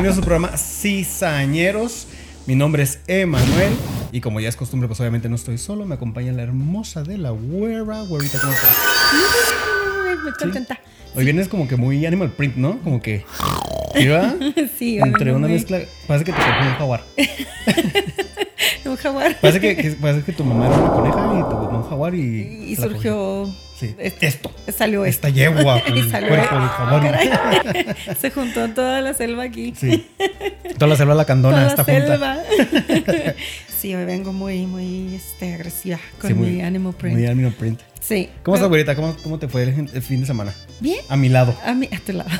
bienvenidos a su programa Cizañeros. Mi nombre es Emanuel y como ya es costumbre, pues obviamente no estoy solo, me acompaña la hermosa de la güera. Güerita, ¿cómo estás? Muy contenta. Hoy vienes como que muy animal print, ¿no? Como que... ¿Iba? Sí, Entre una mezcla... Parece que te cogió un jaguar. Un jaguar. Parece que, que- parece que tu mamá era una coneja y tu mamá un jaguar y... Y la cogió. Sí. este- Esto. Salió esto. Esta yegua Y salió- cuerpo. Se juntó toda la selva aquí. Sí. Toda la selva lacandona Toda está la junta. selva. sí, hoy vengo muy, muy este, agresiva con Sí, mi animal print. Muy print. Sí. ¿Cómo estás, güerita? ¿Cómo, ¿Cómo te fue el, el fin de semana? Bien. A mi lado. A mí, a tu lado.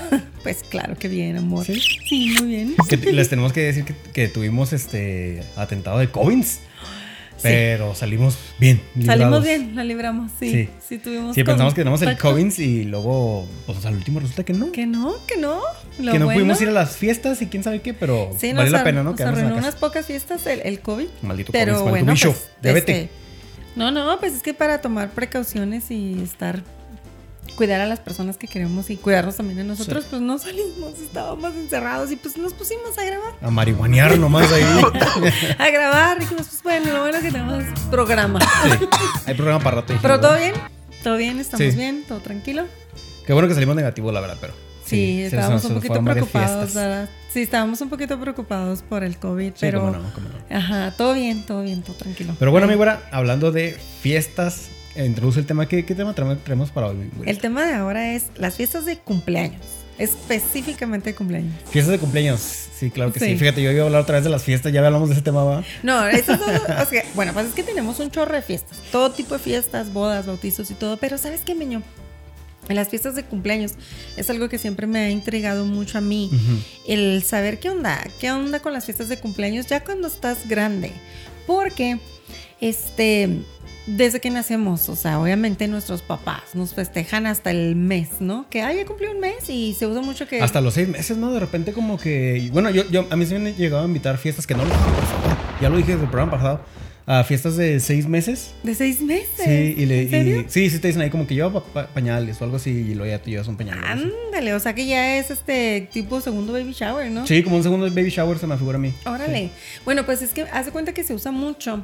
Pues claro que bien, amor. ¿Sí? Sí, muy bien. Que les tenemos que decir que, que tuvimos este atentado de COVID. Pero salimos bien. librados. Salimos bien, la libramos, sí. Sí. Sí, tuvimos Sí, pensamos que tenemos el. COVID y luego, pues al último resulta que no. Que no, que no. Lo que no bueno- pudimos ir a las fiestas y quién sabe qué, pero Sí, vale la pena, ¿no? Nos arruinó unas pocas fiestas el, el COVID. Maldito Pero COVID, bueno, pues, este, no, no, pues es que para tomar precauciones y estar, cuidar a las personas que queremos y cuidarnos también a nosotros, Sí. pues no salimos, estábamos encerrados y pues nos pusimos a grabar. A marihuanear nomás ahí. A grabar, dijimos, pues bueno, lo bueno que tenemos programa. sí. Hay programa para rato. Pero todo bien, todo bien, estamos Sí. bien, todo tranquilo. Qué bueno que salimos negativo, la verdad, pero. Sí, estábamos un poquito preocupados. ¿verdad? Sí, estábamos un poquito preocupados por el COVID, Sí, pero... cómo no, cómo no. Ajá, todo bien, todo bien, todo tranquilo. Pero bueno, mi güera, hablando de fiestas, introduce el tema. ¿Qué, qué tema traemos, traemos para hoy? El tema de ahora es las fiestas de cumpleaños, específicamente de cumpleaños. Fiestas de cumpleaños. Sí, claro que sí. Sí. Fíjate, yo iba a hablar otra vez de las fiestas, ya hablamos de ese tema, ¿va? No, eso es, o sea, bueno, pues es que tenemos un chorro de fiestas, todo tipo de fiestas, bodas, bautizos y todo, pero ¿sabes qué, Meño? En las fiestas de cumpleaños es algo que siempre me ha intrigado mucho a mí, el saber qué onda, qué onda con las fiestas de cumpleaños ya cuando estás grande, porque este desde que nacemos, o sea, obviamente nuestros papás nos festejan hasta el mes, ¿no? Que ay, ya cumplió un mes y se usa mucho que Hasta los seis meses, ¿no? De repente como que... Bueno, yo, a mí se me han llegado a invitar fiestas que no lo favor. Ya lo dije desde el programa pasado. A fiestas de seis meses. de seis meses. Sí, y, le, ¿En serio? y- sí, sí te dicen ahí como que lleva pa- pa- pañales o algo así y luego ya tú llevas un pañal. Ándale, o sea que ya es este tipo segundo baby shower, ¿no? Sí, como un segundo baby shower se me figura a mí. Órale. Bueno, pues es que haz de cuenta que se usa mucho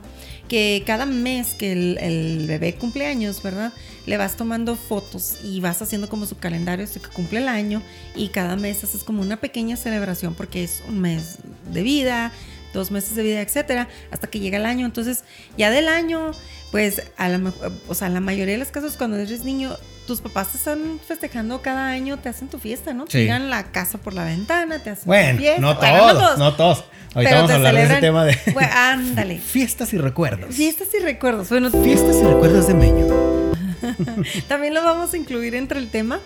que cada mes que el, el bebé cumple años, ¿verdad? Le vas tomando fotos y vas haciendo como su calendario hasta que cumple el año y cada mes haces como una pequeña celebración porque es un mes de vida, dos meses de vida, etcétera, hasta que llega el año. Entonces, ya del año, pues a la, o sea, la mayoría de los casos cuando eres niño, tus papás te están festejando cada año, te hacen tu fiesta, ¿no? Sí. Tiran la casa por la ventana, te hacen tu Bueno, fiesta. no Bueno, todos, no todos. Ahorita pero vamos a hablar de ese tema de Bueno, ándale. fiestas y recuerdos. Fiestas y recuerdos. Bueno, Fiestas y recuerdos de Meño. también lo vamos a incluir entre el tema.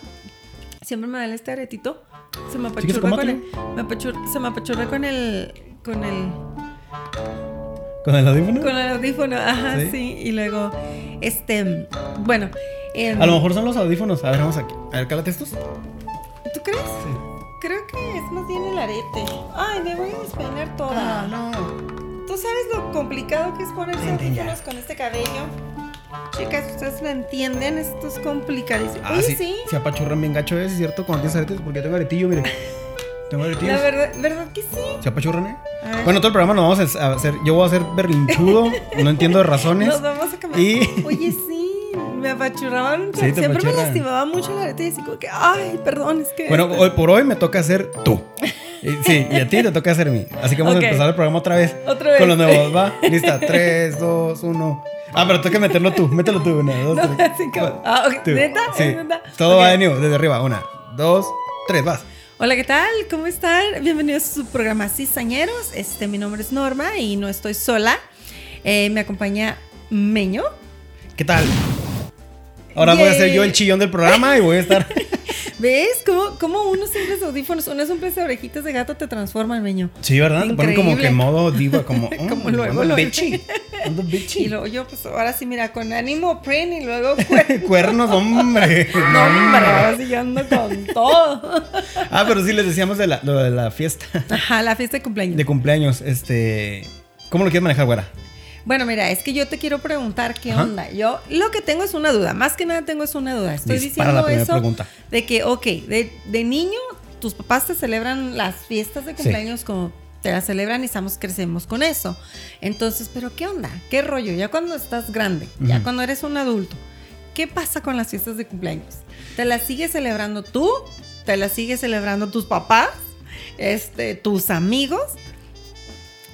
Siempre me da este aretito. Se me apachurra con el, me se me apachurra con el con el ¿Con el audífono? con el audífono, ajá, ¿Sí? sí, y luego este, bueno, em, A lo mejor son los audífonos. A ver, vamos aquí. A ver, cálate estos. ¿tú crees? Sí. Creo que es más bien el arete. Ay, me voy a despeinar toda. Ah, no. ¿Tú sabes lo complicado que es ponerse Vente ya. audífonos con este cabello? Chicas, ustedes lo entienden, esto es complicadísimo. Ah, Oye, sí. sí. Se apachurran bien gacho, ¿es cierto? Cuando tienes aretes, porque yo tengo aretillo, mire. Tengo. La verdad, ¿verdad que sí? Se apachurran, ¿eh? Bueno, todo el programa nos vamos a hacer. Yo voy a hacer berlinchudo, no entiendo de razones. Nos vamos a cambiar. Y- Oye, sí, me apachurraban Sí, Siempre me lastimaba mucho la arete y así como que, ay, perdón, es que. Bueno, hoy por hoy me toca hacer tú. Sí, y a ti te toca hacer a mí. Así que vamos a empezar el programa otra vez. Otra vez. Con los nuevos, ¿va? Lista, 3, 2, 1. Ah, pero tengo que meterlo tú. Mételo tú. Una, dos, No, tres. así como- Va. ah, ok. Tú. ¿Neta? Sí. ¿Es neta? Todo va de nuevo, desde arriba. Una, dos, tres, vas. Hola, ¿qué tal? ¿Cómo están? Bienvenidos a su programa Cizañeros. Este, mi nombre es Norma y no estoy sola. Eh, me acompaña Meño. ¿Qué tal? Ahora voy a ser yo el chillón del programa y voy a estar. ¿Ves? ¿Cómo, cómo unos simples audífonos, unos simples orejitas de gato te transforman, Meño? Sí, ¿verdad? Te ponen como que Increíble. modo diva, como. Como mm, luego, bitchy. Ando bitchy. Y luego yo, pues ahora sí, mira, con ánimo print y luego cuerno. Cuernos, hombre. No, hombre, ahora sí yo ando con todo. Ah, pero sí les decíamos de la, lo de la fiesta Ajá, la fiesta de cumpleaños. de cumpleaños. Este. ¿Cómo lo quieres manejar, güera? Bueno, mira, es que yo te quiero preguntar qué Ajá. onda. Yo lo que tengo es una duda, más que nada tengo es una duda. Estoy Dispara diciendo eso pregunta. de que, ok, de, de niño tus papás te celebran las fiestas de cumpleaños como te las celebran y estamos, crecemos con eso. Entonces, pero ¿qué onda? ¿Qué rollo? Ya cuando estás grande, ya cuando eres un adulto, ¿qué pasa con las fiestas de cumpleaños? ¿Te las sigues celebrando tú? ¿Te las sigues celebrando tus papás? Este, tus amigos?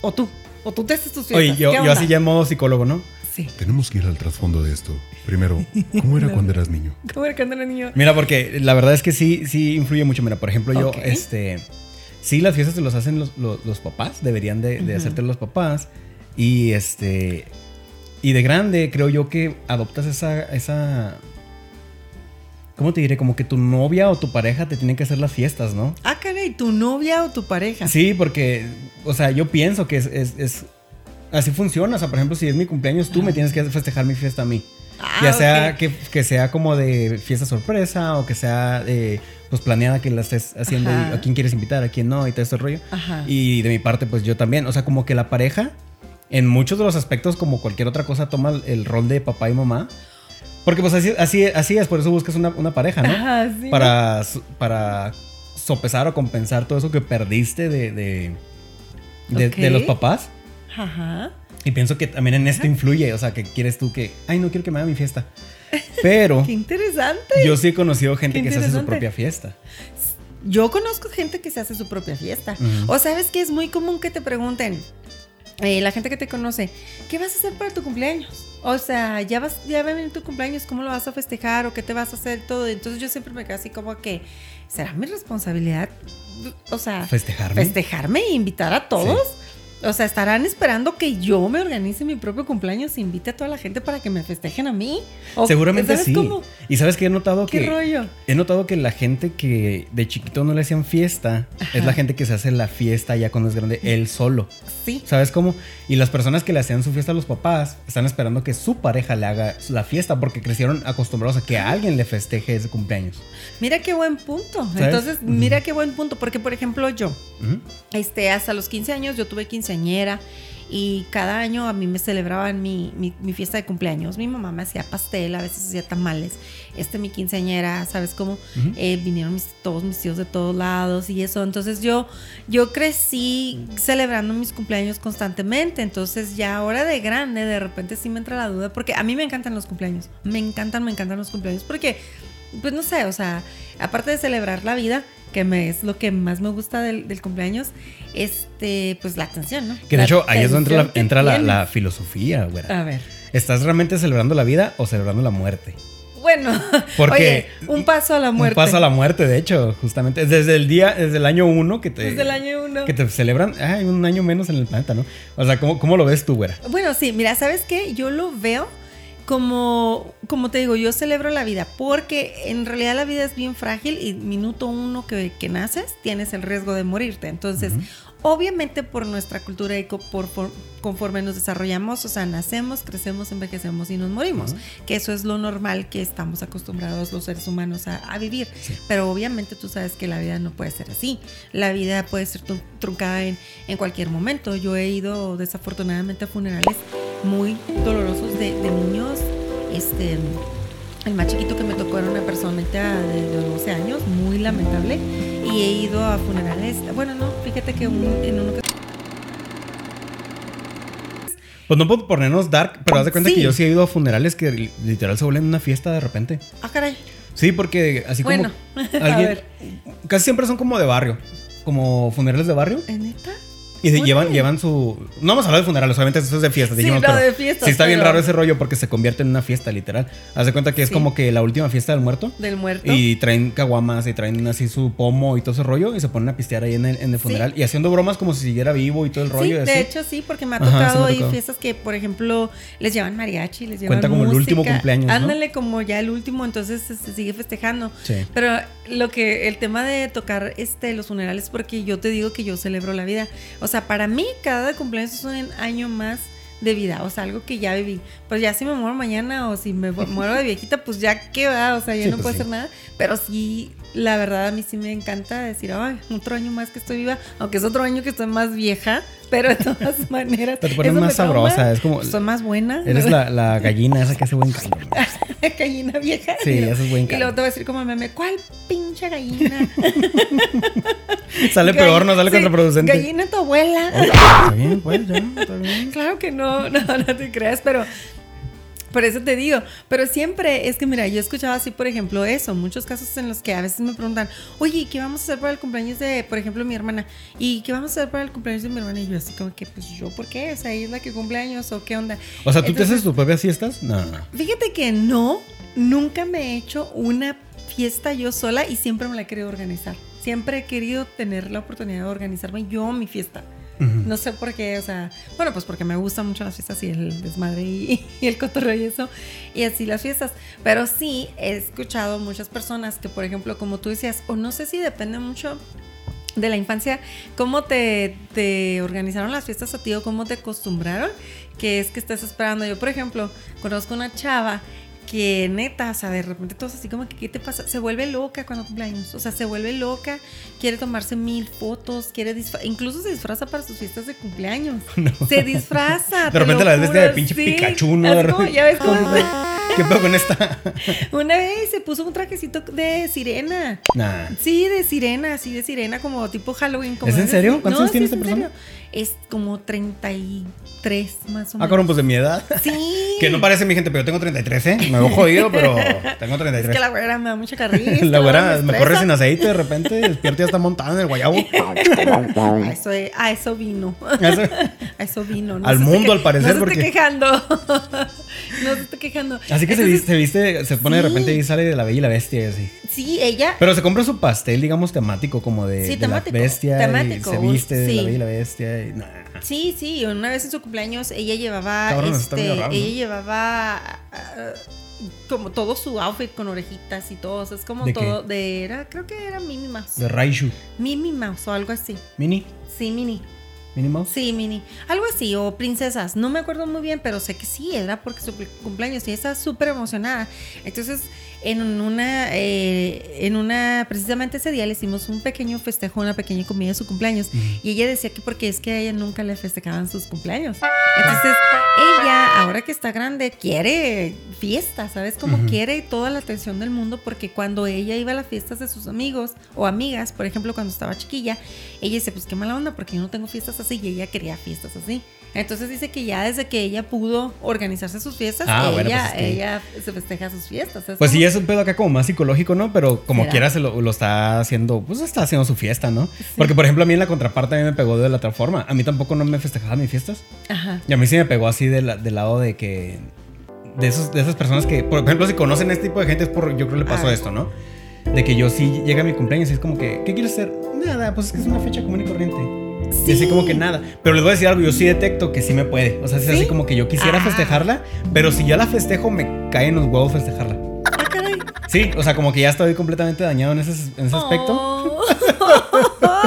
¿O tú? ¿O tú te haces tus fiestas? Oye, yo, ¿Qué yo así ya en modo psicólogo, ¿no? Sí. Tenemos que ir al trasfondo de esto. Primero, ¿cómo era cuando eras niño? ¿Cómo era cuando era niño? Mira, porque la verdad es que sí, sí influye mucho. Mira, por ejemplo, yo, este. Sí, las fiestas te los hacen los, los- los papás. Deberían de, de hacerte los papás. Y este. Y de grande, creo yo que adoptas esa. esa ¿Cómo te diré? Como que tu novia o tu pareja te tienen que hacer las fiestas, ¿no? Ah, caray, ¿tu novia o tu pareja? Sí, porque, o sea, yo pienso que es, es- es- así funciona. O sea, por ejemplo, si es mi cumpleaños, tú me tienes que festejar mi fiesta a mí. Ah, ya sea que, que sea como de fiesta sorpresa o que sea eh, pues planeada que la estés haciendo y a quién quieres invitar, a quién no y todo ese rollo. Ajá. Y de mi parte, pues yo también. O sea, como que la pareja, en muchos de los aspectos, como cualquier otra cosa, toma el- rol de papá y mamá. Porque pues así, así, así es, por eso buscas una, una pareja, ¿no? Ajá, sí. para, para sopesar o compensar todo eso que perdiste de, de, de- los papás. Ajá. Y pienso que también en esto influye, o sea, que quieres tú que, ay, no quiero que me haga mi fiesta. Pero Qué interesante. yo sí he conocido gente que se hace su propia fiesta. Yo conozco gente que se hace su propia fiesta. O sabes que es muy común que te pregunten, eh, la gente que te conoce, ¿qué vas a hacer para tu cumpleaños? O sea, ya vas, ya va a venir tu cumpleaños, ¿cómo lo vas a festejar o qué te vas a hacer todo? Entonces yo siempre me quedo así como que, ¿será mi responsabilidad? O sea, Festejarme. festejarme e invitar a todos. O sea, estarán esperando que yo me organice mi propio cumpleaños e invite a toda la gente para que me festejen a mí. O- Seguramente ¿sabes sí. cómo? Y sabes que he notado ¿Qué que rollo? he notado que la gente que de chiquito no le hacían fiesta Ajá. es la gente que se hace la fiesta ya cuando es grande él solo. Sí. ¿Sabes cómo? Y las personas que le hacían su fiesta a los papás están esperando que su pareja le haga la fiesta porque crecieron acostumbrados a que alguien le festeje ese cumpleaños. Mira qué buen punto. ¿Sabes? Entonces, mira qué buen punto. Porque, por ejemplo, yo, este, hasta los 15 años yo tuve quinceañera y cada año a mí me celebraban mi, mi- mi fiesta de cumpleaños. Mi mamá me hacía pastel, a veces hacía tamales. Este, mi quinceañera, ¿sabes cómo? Eh, vinieron mis- todos mis tíos de todos lados y eso. Entonces yo, yo crecí celebrando mis cumpleaños constantemente. Entonces ya ahora de grande, de repente sí me entra la duda. Porque a mí me encantan los cumpleaños. Me encantan, me encantan los cumpleaños. Porque, pues no sé, o sea, aparte de celebrar la vida, que me, es lo que más me gusta del, del cumpleaños, este, pues la atención, ¿no? Que de La hecho ahí es donde entra, la, que entra la, tienes. la filosofía, güera. A ver. ¿Estás realmente celebrando la vida o celebrando la muerte? Bueno, Porque oye, un paso a la muerte. Un paso a la muerte, de hecho, justamente. Es Desde el día, desde el año uno que te. Desde el año uno. Que te celebran. Ay, un año menos en el planeta, ¿no? O sea, ¿cómo, cómo lo ves tú, güera? Bueno, sí, mira, ¿sabes qué? Yo lo veo como, como te digo, yo celebro la vida porque en realidad la vida es bien frágil y minuto uno que, que naces tienes el riesgo de morirte. Entonces, obviamente por nuestra cultura y por, por- conforme nos desarrollamos, o sea, nacemos, crecemos, envejecemos y nos morimos, que eso es lo normal que estamos acostumbrados los seres humanos a, a vivir. Pero obviamente tú sabes que la vida no puede ser así. La vida puede ser tru- truncada en, en cualquier momento. Yo he ido desafortunadamente a funerales muy dolorosos de, de niños. Este, el más chiquito que me tocó era una personita de, de 12 años, muy lamentable. Y he ido a funerales. Bueno, no, fíjate que un- en uno que Pues no puedo ponernos dark, pero haz de cuenta Sí. que yo sí he ido a funerales que li- literal se vuelven una fiesta de repente. Ah, caray. Sí, porque así como. Bueno, a ver. Casi siempre son como de barrio. Como funerales de barrio. ¿En neta? Y de- llevan, llevan su. No vamos a hablar de funerales, obviamente eso es de fiestas. Sí, dijimos, no, pero de fiestas, Sí, está bien raro ese rollo porque se convierte en una fiesta, literal. Haz de cuenta que es Sí. como que la última fiesta del muerto. Del muerto. Y traen caguamas y traen así su pomo y todo ese rollo y se ponen a pistear ahí en el, en el funeral y haciendo bromas como si siguiera vivo y todo el rollo. Sí, y así. de hecho sí, porque me ha Ajá, sí me ha tocado ir tocado. fiestas que, por ejemplo, les llevan mariachi, les llevan Cuenta como el último cumpleaños, ¿no? Ándale como ya el último, entonces se, se sigue festejando. Sí. Pero lo que el tema de tocar este los funerales porque yo te digo que yo celebro la vida. O sea, para mí cada cumpleaños es un año más de vida, o sea, algo que ya viví. Pues ya si me muero mañana o si me muero de viejita, pues ya qué va, o sea, ya Sí, no pues puedo sí. hacer nada. Pero sí, la verdad a mí sí me encanta decir, ay, otro año más que estoy viva, aunque es otro año que estoy más vieja, pero de todas maneras. Te pones más sabrosa, es como- Soy más buena. Eres la, la gallina esa que hace buen caldo. gallina vieja. Sí, eso es buen Y luego te va a decir como meme, ¿cuál pinche gallina? Sale peor, no sale Sí, contraproducente. Gallina tu abuela. Está bien, pues ya, está bien. Claro que no, no, no te creas, pero por eso te digo, pero siempre es que mira, yo he escuchado así, por ejemplo, eso, muchos casos en los que a veces me preguntan, oye, ¿y ¿qué vamos a hacer para el cumpleaños de, por ejemplo, mi hermana? ¿Y qué vamos a hacer para el cumpleaños de mi hermana? Y yo así como que, pues yo, ¿por qué? O sea, ella es la que cumpleaños o qué onda. O sea, ¿tú te haces tus propias fiestas? No, no. Fíjate que no, nunca me he hecho una fiesta yo sola y siempre me la he querido organizar. Siempre he querido tener la oportunidad de organizarme yo mi fiesta. No sé por qué, o sea, bueno, pues porque me gustan mucho las fiestas y el desmadre y, y el cotorreo y eso, y así las fiestas. Pero sí he escuchado muchas personas que, por ejemplo, como tú decías, o no sé si depende mucho de la infancia, cómo te, te organizaron las fiestas a ti o cómo te acostumbraron, que es que estás esperando. Yo, por ejemplo, conozco una chava que neta, o sea, de repente todos así como que, ¿qué te pasa? Se vuelve loca cuando cumple años, o sea, se vuelve loca, quiere tomarse mil fotos, quiere incluso se disfraza para sus fiestas de cumpleaños. Se disfraza. De te repente la ves de pinche sí. Pikachu, ¿no? Como, ya ves cómo ¿Qué pedo con esta? Una vez se puso un trajecito de sirena. Nah. Sí, de sirena, así de sirena, como tipo Halloween. Como ¿Es en serio? ¿Cuántos No, años tiene sí, esta persona? serio. Es como 33 más o Ah, menos. cabrón, pues de mi edad. Sí. Que no parece mi gente, pero yo tengo 33, ¿eh? Me veo jodido, pero tengo Es 33. que la güera me da mucha carrilla. es La güera me estresa. corre sin aceite de repente, despierto y ya está montada en el guayabo. A eso, a eso vino. Eso- A eso vino. Al se esté mundo, que- al parecer, No se porque- esté quejando. No se esté quejando. Así que se viste, se viste, se pone de sí. repente y sale de la bella y la bestia y así. Sí, ella. Pero se compra su pastel, digamos, temático, como de, Sí, de temático, la bestia. temático, Y se viste de sí. la bella y la bestia. Y, nah. Sí, sí, una vez en su cumpleaños ella llevaba, Cabrón, este, raro, ¿no? ella llevaba ah, como todo su outfit con orejitas y todo, o sea, es como ¿De todo de era, creo que era Minnie Mouse, De Raishu. Minnie Mouse o algo así, Mini. sí, Minnie, Minnie Mouse. sí, Minnie, algo así o princesas, no me acuerdo muy bien, pero sé que sí era porque su cumpleaños y ella estaba súper emocionada, entonces en una, eh, en una, precisamente ese día le hicimos un pequeño festejo, una pequeña comida de su cumpleaños. Y ella decía que porque es que a ella nunca le festejaban sus cumpleaños. Entonces, ella, ahora que está grande, quiere fiesta, ¿sabes? Como quiere toda la atención del mundo, porque cuando ella iba a las fiestas de sus amigos o amigas, por ejemplo, cuando estaba chiquilla, ella dice, pues qué mala onda, porque yo no tengo fiestas así, y ella quería fiestas así. Entonces dice que ya desde que ella pudo organizarse sus fiestas, Ah, ella, bueno, pues es que- ella se festeja sus fiestas. Es Pues sí, es un pedo acá como más psicológico, ¿no? Pero como ¿Será? quiera se lo, lo está haciendo, pues está haciendo su fiesta, ¿no? Porque, por ejemplo, a mí en la contraparte a mí me pegó de la otra forma. A mí tampoco no me festejaban mis fiestas. Ajá. Y a mí sí me pegó así de la- del lado de que... De, esos, de esas personas que, por ejemplo, si conocen este tipo de gente es por, yo creo que le pasó Ah. esto, ¿no? De que yo sí llega mi cumpleaños y es como que, ¿qué quieres hacer? Nada, pues es que es una fecha común y corriente. Y así Sí. como que nada. Pero les voy a decir algo, yo sí detecto que sí me puede. O sea, es así ¿Sí? como que yo quisiera Ah. festejarla, pero si ya la festejo, me caen los huevos festejarla. Ah, caray. Sí, o sea, como que ya estoy completamente dañado en ese, en ese aspecto.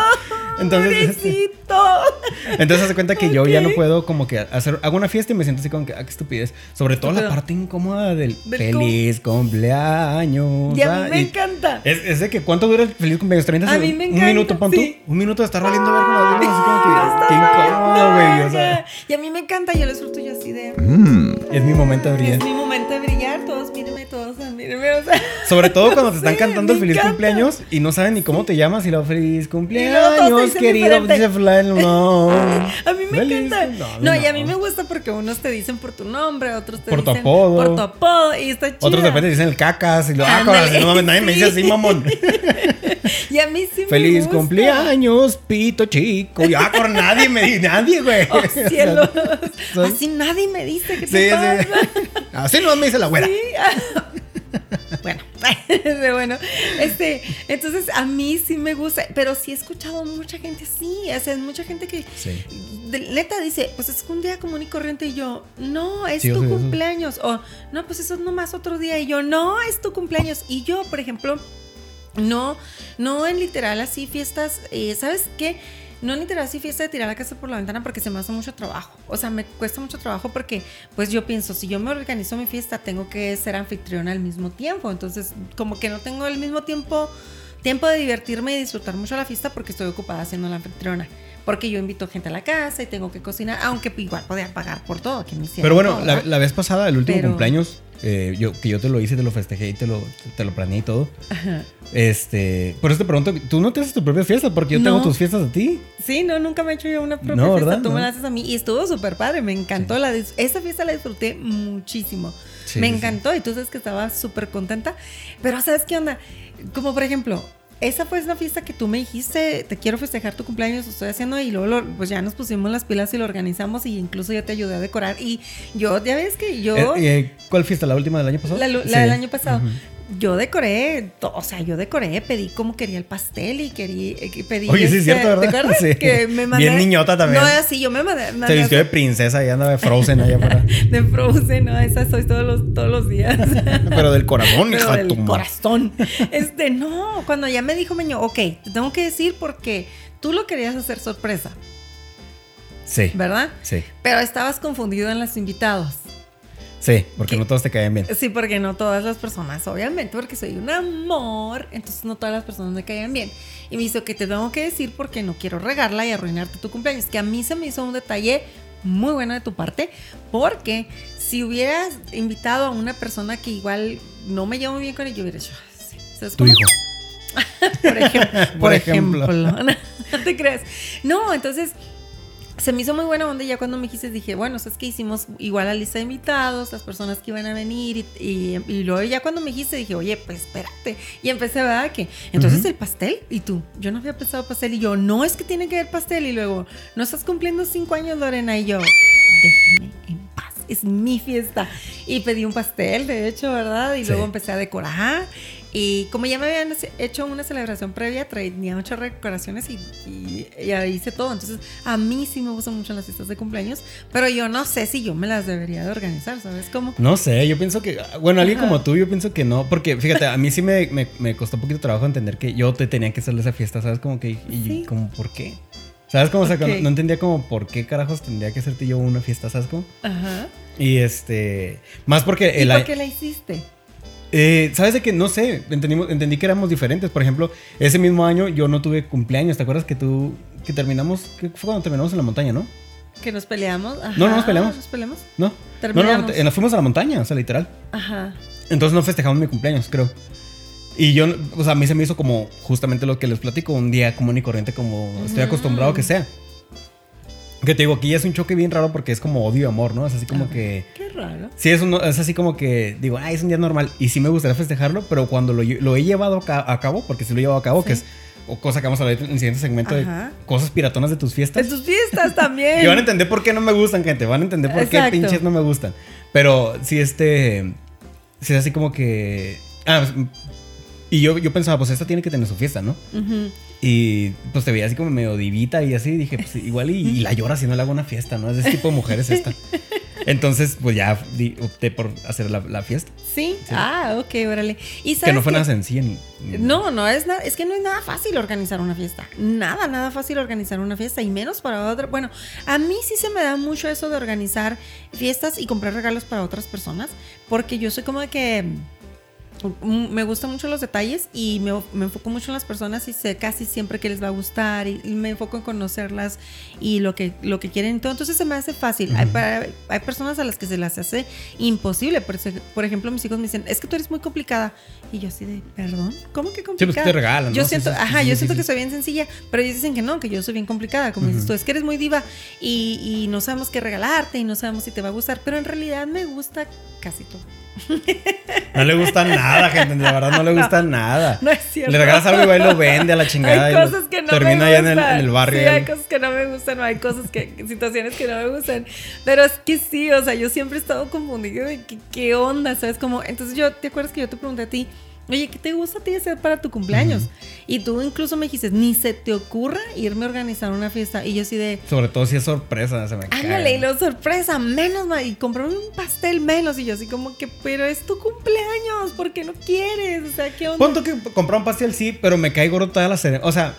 Entonces, Pobrecito. entonces hace cuenta que yo ya no puedo como que hacer, hago una fiesta y me siento así como que, ah, qué estupidez. Sobre todo la parte incómoda del, Del feliz cumpleaños. Y a mí me y encanta. Es, es de que, ¿cuánto dura el feliz cumpleaños? 30 A mí segundos. me Un encanta, minuto, pon sí. Un minuto de estar valiendo ver con las así como que, qué incómodo, güey. O sea. Y a mí me encanta, yo lo disfruto yo así de. es mi momento de brillar. Es mi momento de brillar, todos mírenme, todos mírenme, o sea. Sobre todo cuando te están Sí, cantando el me feliz encanta. cumpleaños y no saben ni cómo te llamas y lo feliz cumpleaños, querido, dice no. A mí me Feliz encanta. No, y a mí me gusta porque unos te dicen por tu nombre, otros te Por tu dicen apodo. por tu apodo y está chido. Otros de repente dicen el cacas y lo ah, cabrón, no nadie me dice así, sí. mamón. Y a mí sí me Feliz gusta. cumpleaños, pito chico. Ya, por nadie me dice, nadie, güey. Oh, cielo. soy- Así nadie me dice que te sí. pasa. Así no me dice la güera. Sí. bueno, de bueno, este, entonces a mí sí me gusta, pero sí he escuchado mucha gente así, o sea, mucha gente que Sí. de- neta dice, pues es un día común y corriente y yo, no, es Sí, tu cumpleaños, o no, pues eso es nomás otro día y yo, no, es tu cumpleaños y yo, por ejemplo, no, no en literal así fiestas, eh, ¿sabes qué? No en literal así fiesta de tirar la casa por la ventana porque se me hace mucho trabajo. O sea, me cuesta mucho trabajo porque pues yo pienso, si yo me organizo mi fiesta, tengo que ser anfitriona al mismo tiempo. Entonces, como que no tengo el mismo tiempo tiempo de divertirme y disfrutar mucho la fiesta porque estoy ocupada siendo la anfitriona. Porque yo invito gente a la casa y tengo que cocinar, aunque igual podía pagar por todo, que me Pero bueno, todo, la, vez pasada, el último Pero- cumpleaños, eh, yo, que yo te lo hice, te lo festejé y te lo, te lo planeé y todo. Este, por eso te pregunto, ¿tú no te haces tu propia fiesta? Porque yo tengo tus fiestas a ti. Sí, no, nunca me he hecho yo una propia No, fiesta. Tú me la haces a mí y estuvo súper padre. Me encantó. La esa fiesta la disfruté muchísimo. Sí, me sí. encantó y tú sabes que estaba súper contenta. Pero ¿sabes qué onda? Como por ejemplo, esa fue una fiesta que tú me dijiste, te quiero festejar tu cumpleaños, lo estoy haciendo y luego lo- pues ya nos pusimos las pilas y lo organizamos y incluso yo te ayudé a decorar. Y yo, ya ves que yo... Eh, eh, ¿Cuál fiesta? ¿La última del año pasado? La, la Sí. del año pasado. Yo decoré, o sea, yo decoré, pedí como quería el pastel y quería, eh, pedí. Oye, sí es este, cierto, ¿verdad? ¿Te acuerdas? Sí. Que me mandé. Bien niñota también. No, así, yo me mandé. Se vistió de princesa y anda de Frozen allá afuera. de Frozen, no, esa soy todos los, todos los días. Pero del corazón, Pero de del corazón. Este, no, cuando ya me dijo Meño, ok, te tengo que decir porque tú lo querías hacer sorpresa, Sí. ¿verdad? Sí. Pero estabas confundido en los invitados. Sí, porque ¿Qué? no todos te caen bien. Sí, porque no todas las personas, obviamente, porque soy un amor, entonces no todas las personas me caían bien. Y me hizo que te tengo que decir porque no quiero regarla y arruinarte tu cumpleaños. Que a mí se me hizo un detalle muy bueno de tu parte, porque si hubieras invitado a una persona que igual no me llevo bien con ella, yo hubiera dicho, "Ay, sí", ¿sabes Tu hijo. Por ejemplo. por Por ejemplo. ejemplo. No te creas. No, entonces se me hizo muy buena onda y ya cuando me dijiste dije, bueno, es que hicimos igual la lista de invitados, las personas que iban a venir y, y- y luego ya cuando me dijiste dije, oye, pues espérate. Y empecé, ¿verdad? Que entonces Ujú. el pastel y tú, yo no había pensado pastel y yo, no es que tiene que haber pastel y luego, no estás cumpliendo cinco años, Lorena, y yo, déjame en paz, es mi fiesta. Y pedí un pastel, de hecho, ¿verdad? Y Sí. luego empecé a decorar. Y como ya me habían hecho una celebración previa, traía muchas decoraciones y, y, y hice todo. Entonces, a mí sí me gustan mucho las fiestas de cumpleaños, pero yo no sé si yo me las debería de organizar, ¿sabes cómo? No sé, yo pienso que. Bueno, alguien Ajá. como tú, yo pienso que no. Porque fíjate, a mí sí me, me, me costó un poquito trabajo entender que yo te tenía que hacerle esa fiesta, ¿sabes? Como que. Y Sí. como, ¿por qué? ¿Sabes cómo? O sea, no, no entendía como por qué carajos tendría que hacerte yo una fiesta, ¿sabes cómo? Ajá. Y este. Más porque ¿Y el. por qué la hiciste? Eh, ¿Sabes de que No sé, entendimos, entendí que éramos diferentes. Por ejemplo, ese mismo año yo no tuve cumpleaños. ¿Te acuerdas que tú, que terminamos, que fue cuando terminamos en la montaña, ¿no? Que nos peleamos. Ajá. No, no nos peleamos. Nos peleamos. No. No, no, nos fuimos a la montaña, o sea, literal. Ajá. Entonces no festejamos mi cumpleaños, creo. Y yo, o sea, a mí se me hizo como justamente lo que les platico, un día común y corriente como estoy acostumbrado que sea. Que te digo, aquí ya es un choque bien raro porque es como odio y amor, ¿no? Es así como Ah. que... Qué raro. Sí, es, un- es así como que digo, ay, es un día normal. Y sí me gustaría festejarlo, pero cuando lo, lo he llevado a, ca- a cabo, porque sí lo he llevado a cabo, Sí. que es o cosa que vamos a ver en el siguiente segmento Ajá. de cosas piratonas de tus fiestas. En tus fiestas también. Y van a entender por qué no me gustan, gente. Van a entender por qué pinches no me gustan. Pero sí, este. Sí, es así como que. Ah, pues, y yo, yo pensaba, pues esta tiene que tener su fiesta, ¿no? Y pues te veía así como medio divita y así. Dije, pues igual y, y la llora si no le hago una fiesta, ¿no? Es de ese tipo de mujer es esta. Entonces, pues ya opté por hacer la, la fiesta. ¿Sí? Ah, ok, órale. ¿Y Que no fue nada sencilla ni. ni- No, no es nada, es que no es nada fácil organizar una fiesta. Nada, nada fácil organizar una fiesta y menos para otra. Bueno, a mí sí se me da mucho eso de organizar fiestas y comprar regalos para otras personas, porque yo soy como de que me gustan mucho los detalles y me, me enfoco mucho en las personas y sé casi siempre que les va a gustar y, y me enfoco en conocerlas y lo que, lo que quieren todo. Entonces se me hace fácil. hay, para- hay personas a las que se las hace imposible. Por, ejemplo, mis hijos me dicen, es que tú eres muy complicada. Y yo así de, perdón, ¿cómo que Sí, pues complicada? te regalan. Yo siento, sí, sí, ajá, yo siento que soy bien sencilla, pero ellos dicen que no, que yo soy bien complicada, como dices tú, es que eres muy diva y, y no sabemos qué regalarte y no sabemos si te va a gustar, pero en realidad me gusta casi todo. No le gusta nada, gente. La verdad, no le gusta nada. No es cierto. Le regalas algo y va y lo vende a la chingada. Hay y lo- cosas que no termina me allá en el, en el barrio. Sí, hay cosas que no me gustan, hay cosas que, situaciones que no me gustan. Pero es que sí, o sea, yo siempre he estado confundido de que, qué onda, ¿sabes? Como, entonces yo, ¿te acuerdas que yo te pregunté a ti? Oye, ¿qué te gusta a ti hacer para tu cumpleaños? Y tú incluso me dijiste, ni se te ocurra irme a organizar una fiesta. Y yo así de, Sobre todo si es sorpresa, se me ándale, y lo sorpresa, menos mal. Y comprarme un pastel menos. Y yo así como que, pero es tu cumpleaños, ¿por qué no quieres? O sea, ¿qué onda? Punto que comprar un pastel sí, pero me cae gordo toda la ceremonia. O sea,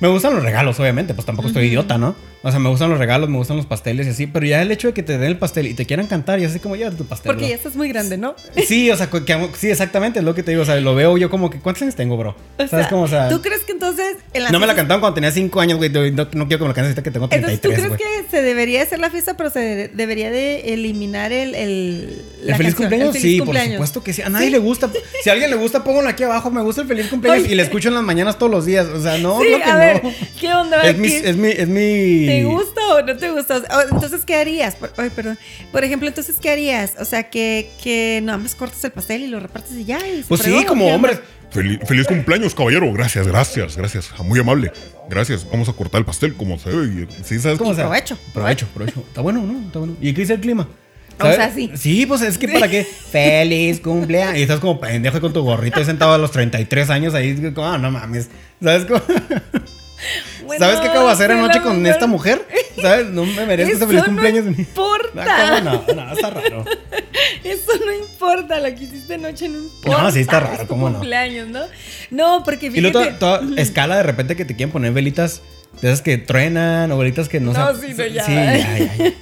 me gustan los regalos, obviamente, pues tampoco estoy idiota, ¿no? O sea, me gustan los regalos, me gustan los pasteles y así. Pero ya el hecho de que te den el pastel y te quieran cantar, ya sé como ya tu pastel. Porque ya estás muy grande, ¿no? Sí, o sea, que- sí, exactamente, es lo que te digo. O sea, lo veo yo como que, ¿cuántos años tengo, bro? O ¿Sabes sea, cómo? O sea, ¿Tú crees que entonces en no me la cantaban cuando tenía 5 años, güey. No, no quiero que me la cantes ahorita que tengo Entonces, ¿tú 33, crees que se debería hacer la fiesta, pero se de- debería de eliminar el... ¿El, ¿El la feliz canción, cumpleaños? el feliz sí, cumpleaños? por supuesto que sí. A nadie le gusta. Si a alguien le gusta, pónganlo aquí abajo. Me gusta el feliz cumpleaños Oye. y le escucho en las mañanas todos los días. O sea, no, Sí, no que a no. ver, ¿qué onda? Es mi, ¿Qué- es mi, es mi. ¿Te gusta o no te gusta? O entonces, ¿qué harías? Por, ay, perdón. Por ejemplo, entonces, ¿qué harías? O sea, que, que nada más cortas el pastel y lo repartes y ya. y se Pues sí, como hombres. Feliz, feliz cumpleaños, caballero. Gracias, gracias, gracias. Muy amable. Gracias. Vamos a cortar el pastel como se debe. Sí, ¿sabes cómo? Sea, provecho. Provecho, provecho. Está bueno, ¿no? Está bueno. ¿Y qué dice el clima? O sea, sí. Sí, pues es que para qué. Feliz cumpleaños. Y estás como pendejo con tu gorrito sentado a los 33 años ahí. Como, ah, no mames. ¿Sabes cómo? Bueno, ¿Sabes qué acabo de hacer anoche con esta mujer? ¿Sabes? No me merezco ese feliz Eso no cumpleaños. importa. Ah, ¿cómo no? No, está raro. Eso no importa, lo que hiciste anoche no importa. No, sí está raro, es ¿cómo no? cumpleaños, ¿no? No, porque Y luego fíjate- toda, toda escala de repente que te quieren poner velitas de esas que truenan o velitas que no No, sí, no, ya. Sí, ya, ya, ya.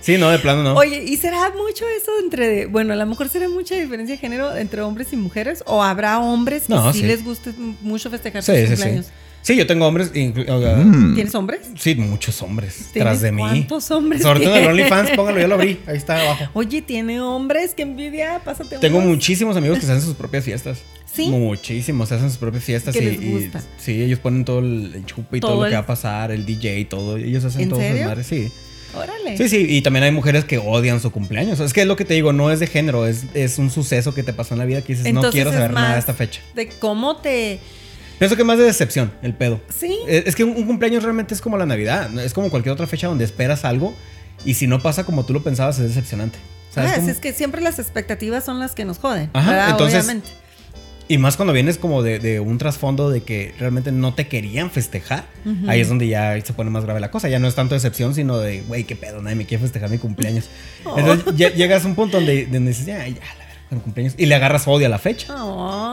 Sí, no, de plano no. Oye, ¿y será mucho eso entre, bueno, a lo mejor será mucha diferencia de género entre hombres y mujeres? ¿O habrá hombres que No, sí, sí. les guste mucho festejar sí, sus sí. cumpleaños? Sí, yo tengo hombres. Mm. ¿Tienes hombres? Sí, muchos hombres ¿Tienes tras de mí. cuántos hombres Sobre todo en? OnlyFans, póngalo, ya lo abrí. Ahí está abajo. Oye, ¿tiene hombres? ¡Qué envidia! Pásate Tengo unos. muchísimos amigos que se hacen sus propias fiestas. ¿Sí? Muchísimos, se hacen sus propias fiestas. ¿Qué y, les y- gusta? sí, ellos ponen todo el, chupe y todo, Todo lo que va a pasar, el DJ y todo. Ellos hacen ¿En todo serio? sus madres, sí. Órale. Sí, sí, y también hay mujeres que odian su cumpleaños. Es que es lo que te digo, no es de género, es, es un suceso que te pasó en la vida que dices, no quiero saber nada de esta fecha. De cómo te... Pienso que más de decepción, el pedo. Sí. Es, es que un, un cumpleaños realmente es como la Navidad, es como cualquier otra fecha donde esperas algo y si no pasa como tú lo pensabas es decepcionante. ¿Sabes Ah, es que siempre las expectativas son las que nos joden. Ajá, ¿verdad? entonces- Obviamente. Y más cuando vienes como de, de un trasfondo de que realmente no te querían festejar, ahí es donde ya se pone más grave la cosa. Ya no es tanto decepción, sino de, güey, qué pedo, nadie me quiere festejar mi cumpleaños. Oh. Entonces ya- llegas a un punto donde, donde dices, ya, ya, el cumpleaños. Y le agarras odio a la fecha.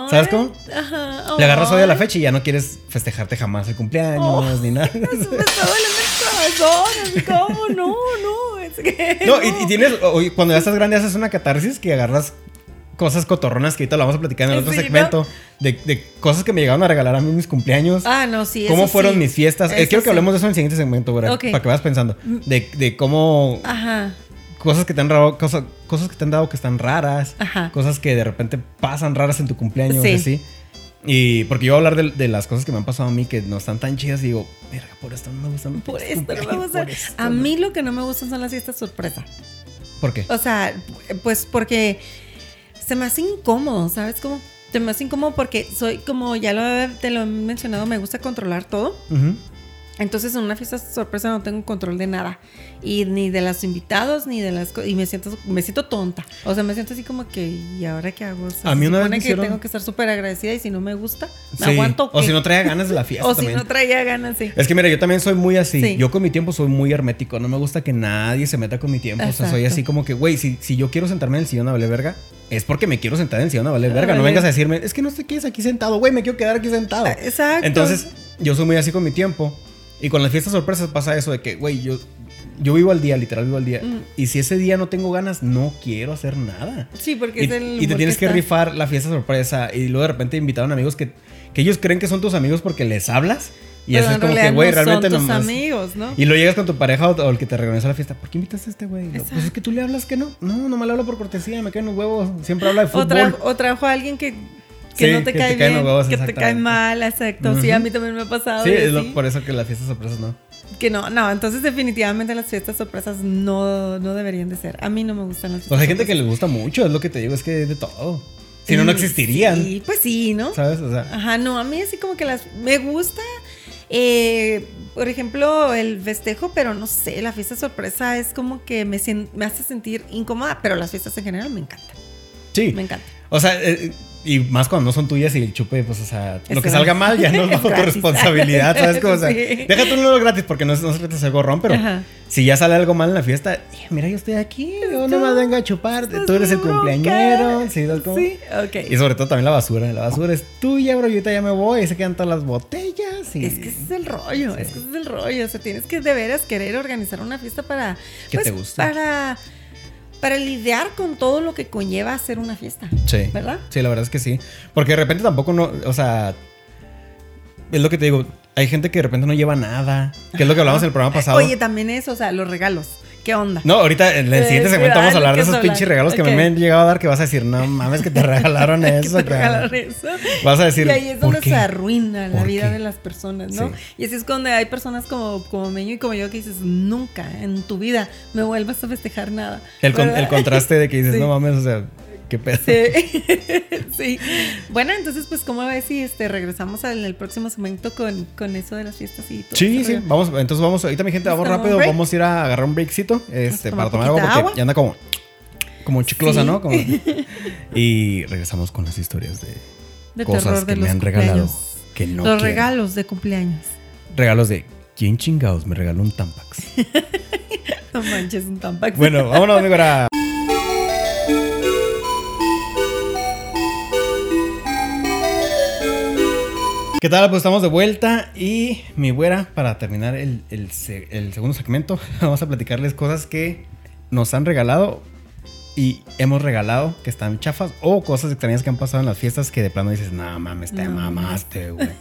¿Sabes cómo? Ajá. Le agarras odio a la fecha y ya no quieres festejarte jamás el cumpleaños Oh. ni nada. Eso me está doliendo el corazón. ¿Cómo? No, no. Es que. No, y, y tienes, cuando ya estás grande haces una catarsis que agarras cosas cotorronas que ahorita lo vamos a platicar en el otro Sí, ¿no? segmento, de, de cosas que me llegaron a regalar a mí en mis cumpleaños. Ah, no, sí. ¿Cómo eso fueron sí. mis fiestas? Eh, quiero que sí. hablemos de eso en el siguiente segmento, ¿verdad? Ok. Para que vayas pensando. De, de cómo Ajá. Cosas que te han dado, cosas, cosas que te han dado que están raras, Ajá. cosas que de repente pasan raras en tu cumpleaños, Sí. así. Y porque yo voy a hablar de, de las cosas que me han pasado a mí que no están tan chidas y digo, verga, por esto no me gustan. Por pinches esto no me cumpleaños, gusta. por esto A no". mí lo que no me gustan son las fiestas sorpresa. ¿Por qué? O sea, pues porque se me hace incómodo, ¿sabes cómo? Se me hace incómodo porque soy como, ya lo, te lo he mencionado, me gusta controlar todo. Ujú. Entonces en una fiesta sorpresa no tengo control de nada. Y ni de los invitados, ni de las cosas. Y me siento, me siento tonta. O sea, me siento así como que, ¿y ahora qué hago? O sea, A mí una vez supone me que hicieron- tengo que estar súper agradecida y si no me gusta, me Sí. aguanto. O si no traía ganas de la fiesta O si no traía ganas, sí. Es que mira, yo también soy muy así. Sí. Yo con mi tiempo soy muy hermético. No me gusta que nadie se meta con mi tiempo. O sea, soy así como que, güey, si, si yo quiero sentarme en el sillón a valer verga, es porque me quiero sentar en el sillón a valer A verga. No vengas a decirme, es que no te quedes aquí sentado, güey, me quiero quedar aquí sentado. Ah, Exacto. Entonces, yo soy muy así con mi tiempo. Y con las fiestas sorpresas pasa eso de que, güey, yo, yo vivo al día, literal vivo al día. Mm. Y si ese día no tengo ganas, no quiero hacer nada. Sí, porque Y, es el. y te tienes que, está. rifar la fiesta sorpresa. Y luego de repente invitaron amigos que, que ellos creen que son tus amigos porque les hablas. Y Pero eso es como que, güey, no realmente son tus nomás. amigos, ¿no? Y lo llegas con tu pareja o, o el que te organiza la fiesta. ¿Por qué invitaste a este güey? Pues es que tú le hablas que no. No, no me le hablo por cortesía, me caen los huevos. Siempre habla de fútbol. O, tra- o trajo a alguien que, que Sí, no te que cae te bien, huevos, que te cae mal, exacto. Sí, a mí también me ha pasado. Sí, es lo- por eso que las fiestas sorpresas no. Que no, no, entonces definitivamente las fiestas sorpresas no, no deberían de ser. A mí no me gustan las fiestas Pues hay gente que les gusta mucho, es lo que te digo, es que es de todo. Si no, no Mm, existirían. Sí, pues sí, ¿no? ¿Sabes? O sea, Ajá, no, a mí así como que las... Me gusta, eh, por ejemplo, el festejo, pero no sé, la fiesta sorpresa es como que me, me hace sentir incómoda, pero las fiestas en general me encantan, sí. me encantan. O sea, eh, y más cuando no son tuyas y el chupe, pues, o sea, lo que salga mal ya no es bajo tu responsabilidad, ¿sabes? cómo? O sea, Sí. déjate un número gratis porque no, no se trata de ser gorrón, pero Ajá. si ya sale algo mal en la fiesta, "Eh, mira, yo estoy aquí, yo Tú- nomás vengo a chupar, tú eres el cumpleañero, ¿sí? ¿sabes cómo? Sí, ok. Y sobre todo también la basura. La basura es tuya, bro. Yo ahorita ya me voy. Y se quedan todas las botellas. y... Es que ese es el rollo, es que ese es el rollo. O sea, tienes que de veras querer organizar una fiesta para. Que pues, te guste. Para. Para lidiar con todo lo que conlleva hacer una fiesta. Sí. ¿Verdad? Sí, la verdad es que sí. Porque de repente tampoco no, o sea, es lo que te digo, hay gente que de repente no lleva nada, que es lo que hablamos en el programa pasado. Oye, también eso, o sea, los regalos. ¿Qué onda? no, ahorita en el siguiente segmento vamos a hablar de ¿qué esos pinches regalos que Ok. me han llegado a dar que vas a decir, no mames, que te regalaron que eso. te cara". regalaron eso. Vas a decir, y ahí es ¿por donde qué? se arruina la ¿Por vida qué? de las personas, ¿no? Sí. Y así es cuando hay personas como, como Meño y como yo que dices, nunca en tu vida me vuelvas a festejar nada. El, el contraste de que dices, Sí. no mames, o sea, qué pedo. Sí. sí. Bueno, entonces, pues, ¿cómo ves si este, regresamos en el próximo segmento con, con eso de las fiestas y todo? Sí, sí, vamos, entonces vamos, ahorita mi gente, vamos ¿Nos tomamos rápido, vamos a ir a agarrar un breakcito, este, tomar para tomar agua porque agua? ya anda como, como chiclosa, Sí. ¿no? Como- y regresamos con las historias de, De cosas que de me han regalado que no los quiero. regalos de cumpleaños. Regalos de ¿quién chingados me regaló un Tampax? No manches, un tampax. bueno, vámonos, amigo, ahora. ¿Qué tal? Pues estamos de vuelta y mi güera, para terminar el, el se- el segundo segmento, vamos a platicarles cosas que nos han regalado y hemos regalado que están chafas o cosas extrañas que han pasado en las fiestas que de plano dices, no mames, te No. mamaste, güey.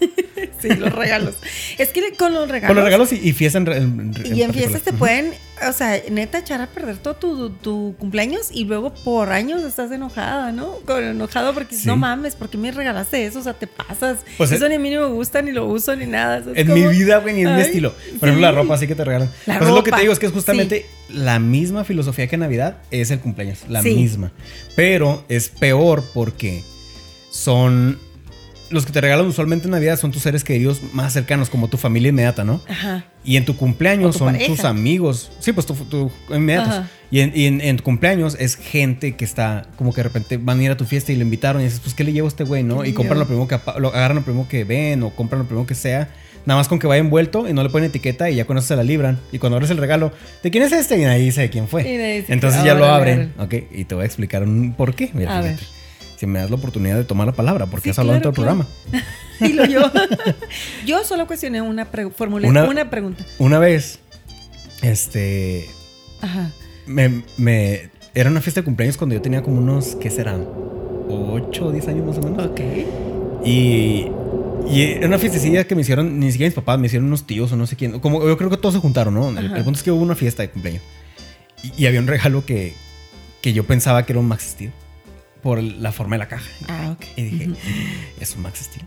Sí, los regalos. es que con los regalos. Con los regalos y, y fiesta en, en- Y en fiestas te pueden, o sea, neta, echar a perder todo tu, tu cumpleaños y luego por años estás enojada, ¿no? Con enojado porque Sí. no mames, ¿por qué me regalaste eso? O sea, te pasas. Pues eso es- ni a mí ni me gusta, ni lo uso, ni nada. ¿sabes En mi vida, güey, ni es mi estilo. Por sí. ejemplo, la ropa así que te regalan. La pues es lo que te digo, es que es justamente la misma filosofía que Navidad es el cumpleaños. La misma. Pero es peor porque son. Los que te regalan usualmente en Navidad son tus seres queridos más cercanos, como tu familia inmediata, ¿no? Ajá. Y en tu cumpleaños tu son pareja. tus amigos. Sí, pues tu, tu inmediatos. Ajá. Y, en, y en- en tu cumpleaños es gente que está como que de repente van a ir a tu fiesta y lo invitaron y dices, pues, ¿qué le llevo a este güey, no? ¿Qué Y compran lo primero que lo agarran lo primero que ven o compran lo primero que sea. Nada más con que vaya envuelto y no le ponen etiqueta y ya con eso se la libran. Y cuando abres el regalo, ¿de quién es este? Y ahí dice de quién fue. Entonces ya lo órale, abren. Ok, y te voy a explicar un por qué. Mira, A ver. Si me das la oportunidad de tomar la palabra, porque Sí, has hablado claro, en todo el programa. Dilo yo. yo solo cuestioné una pregunta, formulé Una- una, pregunta. Una vez, este, Ajá. me, me- era una fiesta de cumpleaños cuando yo tenía como unos, ¿qué serán? 8 o 10 años más o menos. Ok. Y, y era una fiestecilla que me hicieron, ni siquiera mis papás, me hicieron unos tíos o no sé quién. Como yo creo que todos se juntaron, ¿no? El, punto es que hubo una fiesta de cumpleaños. Y, y había un regalo que, que yo pensaba que era un Max Steel por la forma de la caja. Ah, ok. Y dije, es un Max Steel.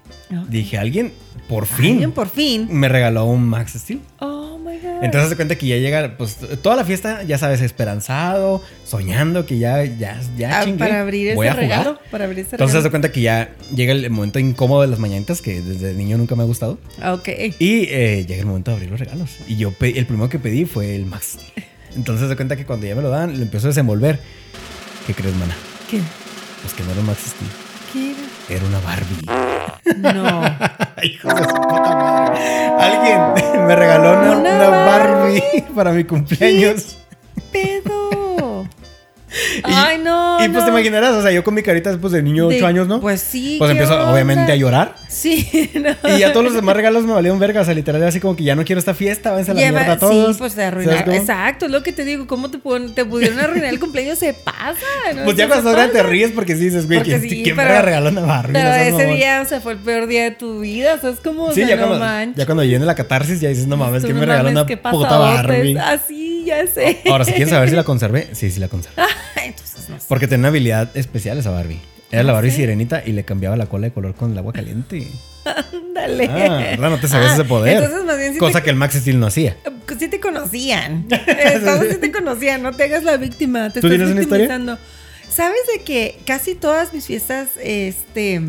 Dije, alguien por fin Alguien por fin. me regaló un Max Steel. Oh my God. Entonces se cuenta que ya llega, pues toda la fiesta, ya sabes, esperanzado, soñando que ya, ya, ya Ah, chingué, para abrir voy ese a jugar. regalo. Para abrir ese Entonces se regalo. cuenta que ya llega el momento incómodo de las mañanitas, que desde niño nunca me ha gustado. Ok. Y eh, llega el momento de abrir los regalos. Y yo, pe- el primero que pedí fue el Max Steel. Entonces se cuenta que cuando ya me lo dan, lo empiezo a desenvolver. ¿Qué crees, mana? ¿Qué? Pues que no era un Max Steel, ¿Qué era una Barbie. era? No. Hijo de su puta madre. Alguien me regaló una, Una una Barbie para mi cumpleaños. pedo? Ay, no. Y pues no. te imaginarás, o sea, yo con mi carita después de niño de 8 De- años, ¿no? Pues sí. Pues ¿qué empiezo onda? obviamente a llorar. Sí, no. Y ya todos los demás regalos me valieron verga. O sea, literal, así como que ya no quiero esta fiesta, váyanse a la Lleva- mierda todos. Sí, pues te ¿Sabes arruinaron. Exacto, es lo que te digo. ¿Cómo te, pudieron- te pudieron arruinar el cumpleaños? Se pasa. ¿no? Pues ya cuando grande te ríes porque sí dices, güey, ¿quién, sí, quién pero- me regaló una Barbie? Pero ese mamón. día, o sea, fue el peor día de tu vida. ¿Sabes cómo? O Sí, sea, ya no cuando, manches. ya cuando viene la catarsis ya dices, no mames, ¿quién no me regaló una puta. Barbie? Así, ya sé. Ahora, si quieres saber si la conservé, sí, sí la conservé. Entonces, no sé. Porque tenía una habilidad especial esa Barbie. Era la Ah, Barbie ¿sí? sirenita y le cambiaba la cola de color con el agua caliente. Dale. Ah, ¿verdad? No te sabías Ah, ese poder. Entonces, más bien, sí Cosa te, que el Max Steel no hacía. sí te conocían. Eh, Todos sí te conocían. No te hagas la víctima. Te ¿Tú estás tienes una historia? ¿Sabes de que casi todas mis fiestas, este.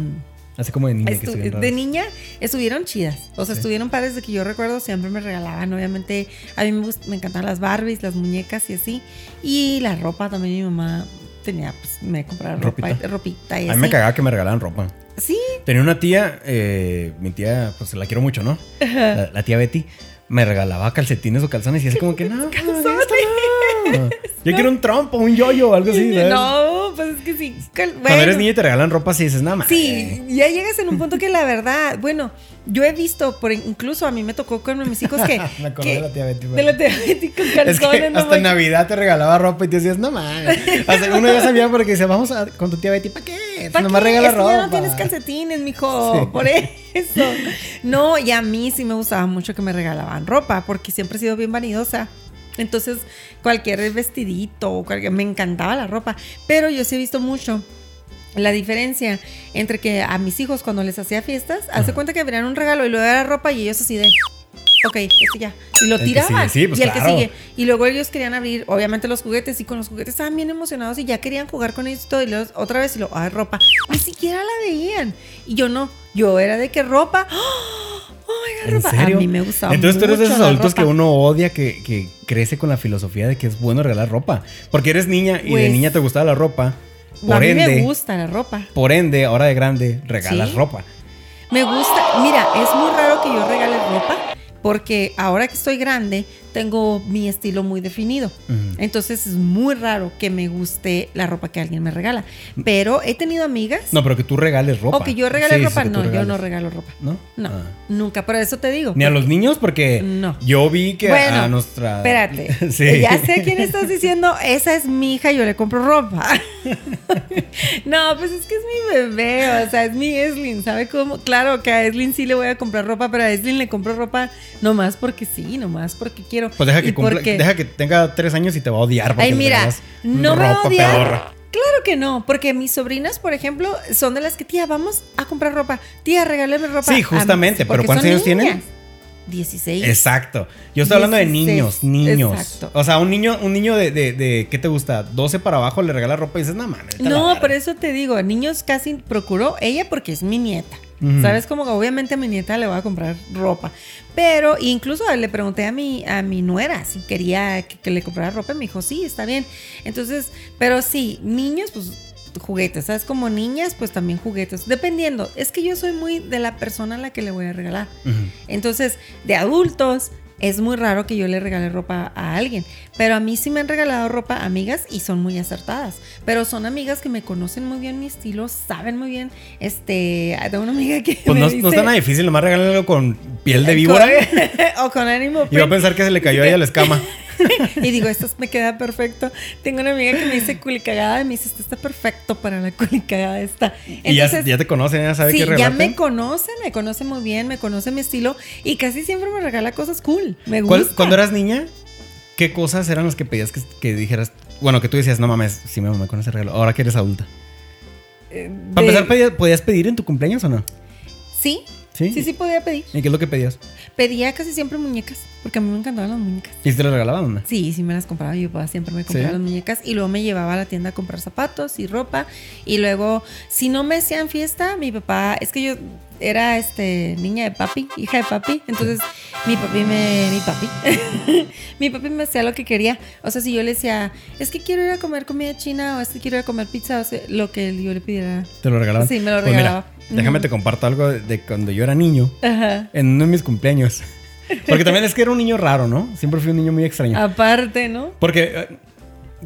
Así como de niña que Estu- estuvieron de niña estuvieron chidas. O sea, Sí. estuvieron padres de que yo recuerdo, siempre me regalaban. Obviamente, a mí me, me encantaban las Barbies, las muñecas y así. Y la ropa también mi mamá tenía, pues me compraba ropa, Ropita. y- ropita y A mí me cagaba que me regalaran ropa. Sí, Tenía una tía, eh, mi tía, pues la quiero mucho, ¿no? La, la tía Betty me regalaba calcetines o calzones y así como que no, esto no. Yo quiero un trompo, un yoyo o algo así, ¿sabes? no, pues es que sí. cal- Cuando bueno. eres niño y te regalan ropa, sí dices, nada más. Sí, ya llegas en un punto que la verdad, bueno, Yo he visto, por incluso a mí me tocó con mis hijos que. Me acordé que- de la tía Betty. De la tía Betty con Es calzones. que no hasta en. Navidad te regalaba ropa y te decías, no mames. Hasta uno ya sabía porque dice, vamos a, con tu tía Betty, ¿para qué? ¿Para Nomás qué? regala Es que ropa. ya no tienes calcetines, mijo. Sí. Por eso. No, y a mí sí me gustaba mucho que me regalaban ropa, porque siempre he sido bien vanidosa. Entonces, cualquier vestidito, cualquier, me encantaba la ropa. Pero yo sí he visto mucho la diferencia entre que a mis hijos cuando les hacía fiestas, hace cuenta que abrían un regalo y luego era ropa y ellos así de... Ok, este ya. Y lo tiraban. sí, pues y el claro. que sigue. Y luego ellos querían abrir, obviamente, los juguetes. Y con los juguetes estaban bien emocionados y ya querían jugar con ellos y todo. Y luego otra vez y lo, ah, ropa. Ni siquiera la veían. Y yo no. Yo era de que ropa. ¡Oh! My God, ¿En ropa. serio? A mí me gustaba Entonces tú eres de esos adultos que uno odia que, que crece con la filosofía de que es bueno regalar ropa. Porque eres niña y de Pues, niña te gustaba la ropa. a mí ende, me gusta la ropa. por ende, ahora de grande, regalas Sí. ropa. Me gusta. Mira, es muy raro que yo regale ropa. Porque ahora que estoy grande, tengo mi estilo muy definido. Entonces es muy raro que me guste la ropa que alguien me regala. Pero he tenido amigas. No, pero que tú regales ropa. O que yo regale Sí, ropa. no, yo no regalo ropa. ¿No? No, Ah. nunca. Por eso te digo. Ni a los niños, porque No. yo vi que Bueno, a nuestra. Espérate. sí. Ya sé quién estás diciendo. Esa es mi hija, yo le compro ropa. no, pues es que es mi bebé. O sea, es mi Eslin. ¿Sabe cómo? Claro que a Eslin sí le voy a comprar ropa, pero a Eslin le compro ropa nomás porque sí, nomás porque quiero. Pues deja que, Y cumpla- porque- deja que tenga tres años y te va a odiar. Ay, mira, no me va a odiar. pedorra. Claro que no, porque mis sobrinas, por ejemplo, son de las que, tía, vamos a comprar ropa. Tía, regálame ropa. Sí, justamente, pero ¿cuántos años tienen? niñas. 16. Exacto. Yo estoy hablando de 16, niños, niños. exacto. O sea, un niño, un niño de, de, de- ¿qué te gusta? 12 para abajo le regala ropa y dices, no mames. No, verga". por eso te digo, niños casi procuró ella porque es mi nieta. ¿Sabes? Como que obviamente a mi nieta le voy a comprar ropa. Pero incluso le pregunté a mi, a mi nuera si quería que, que le comprara ropa. y Me dijo, sí, está bien. Entonces, pero sí, niños, pues juguetes. ¿Sabes? Como niñas, pues también juguetes. Dependiendo. Es que yo soy muy de la persona a la que le voy a regalar. Entonces, de adultos, es muy raro que yo le regale ropa a alguien. Pero a mí sí me han regalado ropa amigas y son muy acertadas. Pero son amigas que me conocen muy bien mi estilo, saben muy bien. Este, de una amiga que. Pues me no, dice, no está nada difícil, nomás regálalo con piel de víbora. Con- o con ánimo. Y va a pensar que se le cayó a ella la escama. Y digo, esto me queda perfecto. Tengo una amiga que me dice culicagada y me dice, esto está perfecto para la culicagada esta. y ya, ya te conocen, ya sabe sí, qué ya me conoce, me conoce muy bien, me conoce mi estilo y casi siempre me regala cosas cool. Me ¿Cuál- gusta. Cuando eras niña, ¿qué cosas eran las que pedías que, que dijeras? Bueno, que tú decías, no mames, sí me mamé con ese regalo. Ahora que eres adulta. Eh, Para empezar, ¿podías, podías pedir en tu cumpleaños o no? Sí, Sí. sí, sí podía pedir. ¿Y qué es lo que pedías? Pedía casi siempre muñecas, porque a mí me encantaban las muñecas. ¿Y te lo regalaban no? Sí, sí me las compraba. Mi papá siempre me compraba ¿Sí? las muñecas y luego me llevaba a la tienda a comprar zapatos y ropa. Y luego, si no me hacían fiesta, mi papá, es que yo era este niña de papi, hija de papi. Entonces, mi papi me. Mi papi. mi papi me hacía lo que quería. O sea, si yo le decía, es que quiero ir a comer comida china o es que quiero ir a comer pizza, o sea, lo que yo le pidiera. ¿Te lo regalaban? Sí, me lo Pues mira, regalaba. déjame te comparto algo de, de cuando yo era niño, Ajá. en uno de mis cumpleaños. Porque también es que era un niño raro, ¿no? Siempre fui un niño muy extraño. Aparte, ¿no? Porque, eh,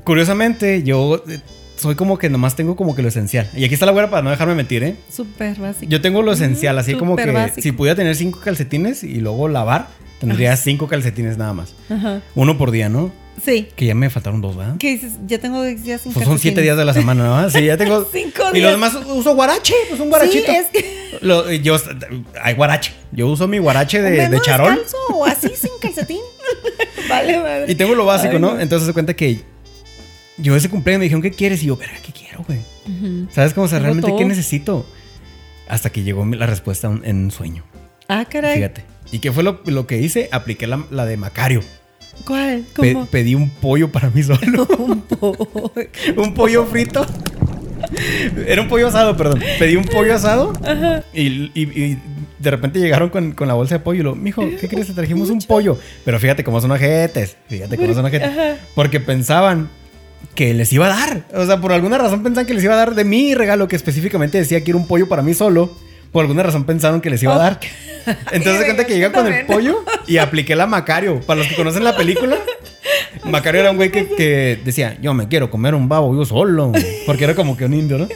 curiosamente, yo eh, soy como que nomás tengo como que lo esencial. Y aquí está la güera para no dejarme mentir, ¿eh? Súper básico. Yo tengo lo esencial, así como que básico. si pudiera tener cinco calcetines y luego lavar, tendría cinco calcetines nada más. Ajá. Uno por día, ¿no? Sí. Que ya me faltaron dos, ¿verdad? ¿Qué dices? Ya tengo días sin Pues son siete días de la semana, ¿no? Sí, ya tengo. Cinco Y días. los demás uso guarache, pues un guarachito. Sí, es que. Lo- yo, hay guarache. Yo uso mi guarache de, de charol. descalzo o así sin calcetín. vale, madre. Y tengo lo básico, no. Entonces se cuenta que yo ese cumpleaños me dijeron, ¿qué quieres? Y yo, verga, ¿qué quiero, güey? ¿Sabes cómo? O sea, realmente, ¿qué necesito? Hasta que llegó la respuesta en un sueño. Ah, caray. Fíjate. ¿Y qué fue lo, lo que hice? Apliqué la, la de Macario. ¿Cuál? Pe- ¿Cómo? pedí un pollo para mí solo. Un po- un pollo frito. Era un pollo asado, perdón. Pedí un pollo asado y, y- y de repente llegaron con, con la bolsa de pollo y lo, mijo, ¿qué crees? Te trajimos un pollo. Pero fíjate cómo son ojetes. Fíjate cómo son ojetes. Ajá. Porque pensaban que les iba a dar. O sea, por alguna razón pensaban que les iba a dar de mi regalo que específicamente decía que era un pollo para mí solo. Por alguna razón pensaron que les iba a dar. Entonces se cuenta que llega con el pollo y apliqué la Macario. Para los que conocen la película, Macario era un güey que, que decía, yo me quiero comer un babo yo solo. Porque era como que un indio, ¿no?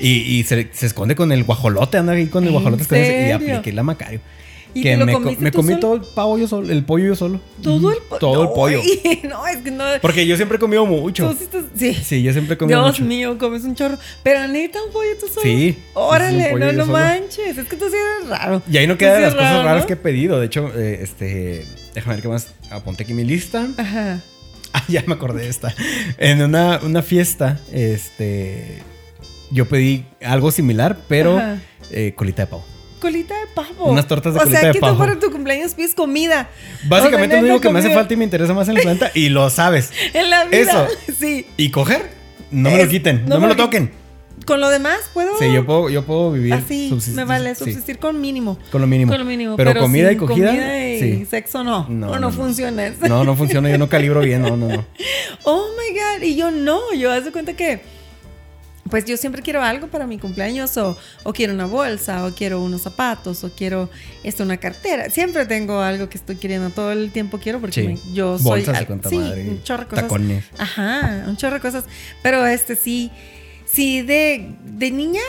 Y, y se, se esconde con el guajolote, anda ahí con el ¿En guajolote. Y apliqué la Macario. ¿Y que lo me, co- comiste me tú comí solo? todo el pavo yo solo, el pollo yo solo. Todo el pollo. Todo el pollo. no, es que no. Porque yo siempre he comido mucho. Tú sí estás- sí. Sí, yo siempre he comido Dios mucho. mío, comes un chorro. Pero neta, un pollo tú solo. Sí, Órale, no, no solo. manches. Es que tú sí eres raro. Y ahí no queda de las cosas raras ¿no? que he pedido. De hecho, eh, este. Déjame ver qué más. Apunté aquí mi lista. Ajá. Ah, ya me acordé de esta. En una, una fiesta, este. Yo pedí algo similar, pero eh, colita de pavo. Colita de pavo. Unas tortas de o colita sea, de que pavo. tú para tu cumpleaños pides comida. Básicamente O sea, lo único que me hace comida. falta y me interesa más en el planeta, y lo sabes. En la vida. Eso. Sí. Y coger, no me lo Es- quiten, no no, me lo toquen. Con lo demás puedo. Sí, yo puedo, yo puedo vivir. Así subsistir- me vale sí, subsistir con mínimo. con lo mínimo. Con lo mínimo. Pero, comida y cogida. comida y sí. sexo no. No, No, no, no, funciona. No, no funciona, yo no calibro bien, no, no, no. Oh my god. Y yo no. Yo hace cuenta que. Pues yo siempre quiero algo para mi cumpleaños o, o quiero una bolsa o quiero unos zapatos o quiero esto, una cartera. Siempre tengo algo que estoy queriendo. Todo el tiempo quiero porque Sí. me- yo soy... Bolsas de sí, madre, un chorro de cosas. tacones. Ajá, un chorro de cosas. Pero este sí, sí, de, de niña,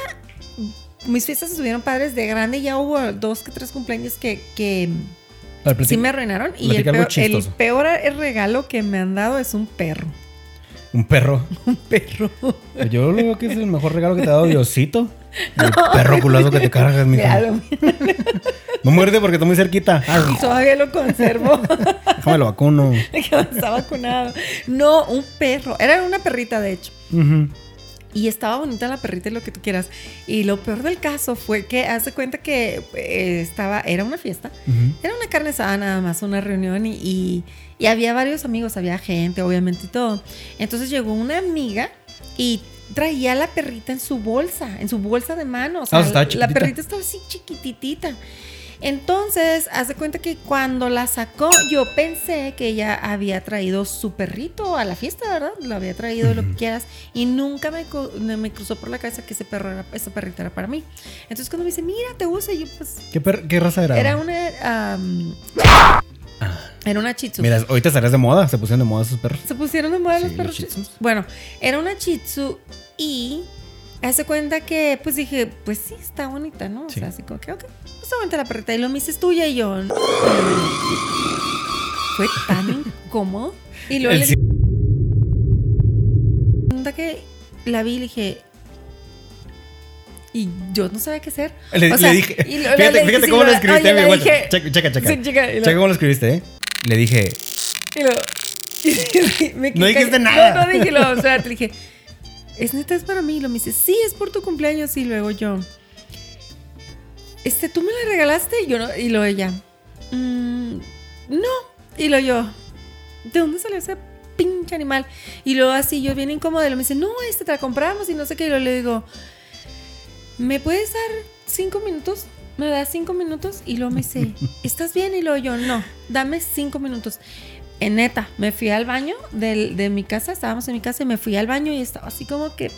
mis fiestas estuvieron padres. De grande ya hubo dos que tres cumpleaños que, que sí me arruinaron. Y el peor, el peor regalo que me han dado es un perro. Un perro. Un perro. Yo lo veo que es el mejor regalo que te ha dado Diosito. El perro culazo que te cargas, mija. Míralo, No muerde porque está muy cerquita. Todavía lo conservo. déjame lo vacuno. Está vacunado. No, un perro. Era una perrita, de hecho. Y estaba bonita la perrita y lo que tú quieras. Y lo peor del caso fue que hace cuenta que eh, estaba, era una fiesta. Era una carne asada nada más, una reunión y, y- y había varios amigos, había gente, obviamente y todo. Entonces llegó una amiga y traía la perrita en su bolsa, en su bolsa de mano. O sea, estaba la perrita estaba así chiquititita. Entonces, hace cuenta que cuando la sacó, yo pensé que ella había traído su perrito a la fiesta, ¿verdad? Lo había traído, lo que quieras. Y nunca me, me cruzó por la cabeza que ese perro era, esa perrita era para mí. Entonces, cuando me dice, mira, te gusta, yo, pues, ¿Qué, per- qué raza era? era una. am, Ah. Era una Chitsu. Mira, ahorita estarías de moda. Se pusieron de moda esos perros. Se pusieron de moda Sí, los perros Chitsus. Bueno, era una Chitsu y. Hace cuenta que, pues dije, pues sí, está bonita, ¿no? O sea, así como que, ok, pues aguanta la perrita. Y lo me dice, es tuya. Y yo, "No". fue tan incómodo. Y luego El le sí- que la vi y le dije. Y yo no sabía qué hacer. Le, O sea, le dije. y lo- Fíjate, le- fíjate sí, cómo lo lo- escribiste. amigo. dije- checa, checa, checa. Sí, checa, y lo- Checa cómo lo escribiste, ¿eh? Le dije. Y me No dijiste nada. No, no dije, lo, o sea, te dije, ¿es neta, es para mí? Y lo me dice, sí, es por tu cumpleaños. Y luego yo, este, ¿tú me la regalaste? Y yo no, y luego ella, "Mm, no. Y luego yo, ¿de dónde salió ese pinche animal? Y luego así, yo bien incómoda, y lo me dice, no, este te la compramos y no sé qué. Y luego le digo, ¿me puedes dar cinco minutos? ¿Me das cinco minutos? Y luego me dice, ¿estás bien? Y luego yo, no, dame cinco minutos. En neta, me fui al baño del- de, mi casa, estábamos en mi casa y me fui al baño y estaba así como que,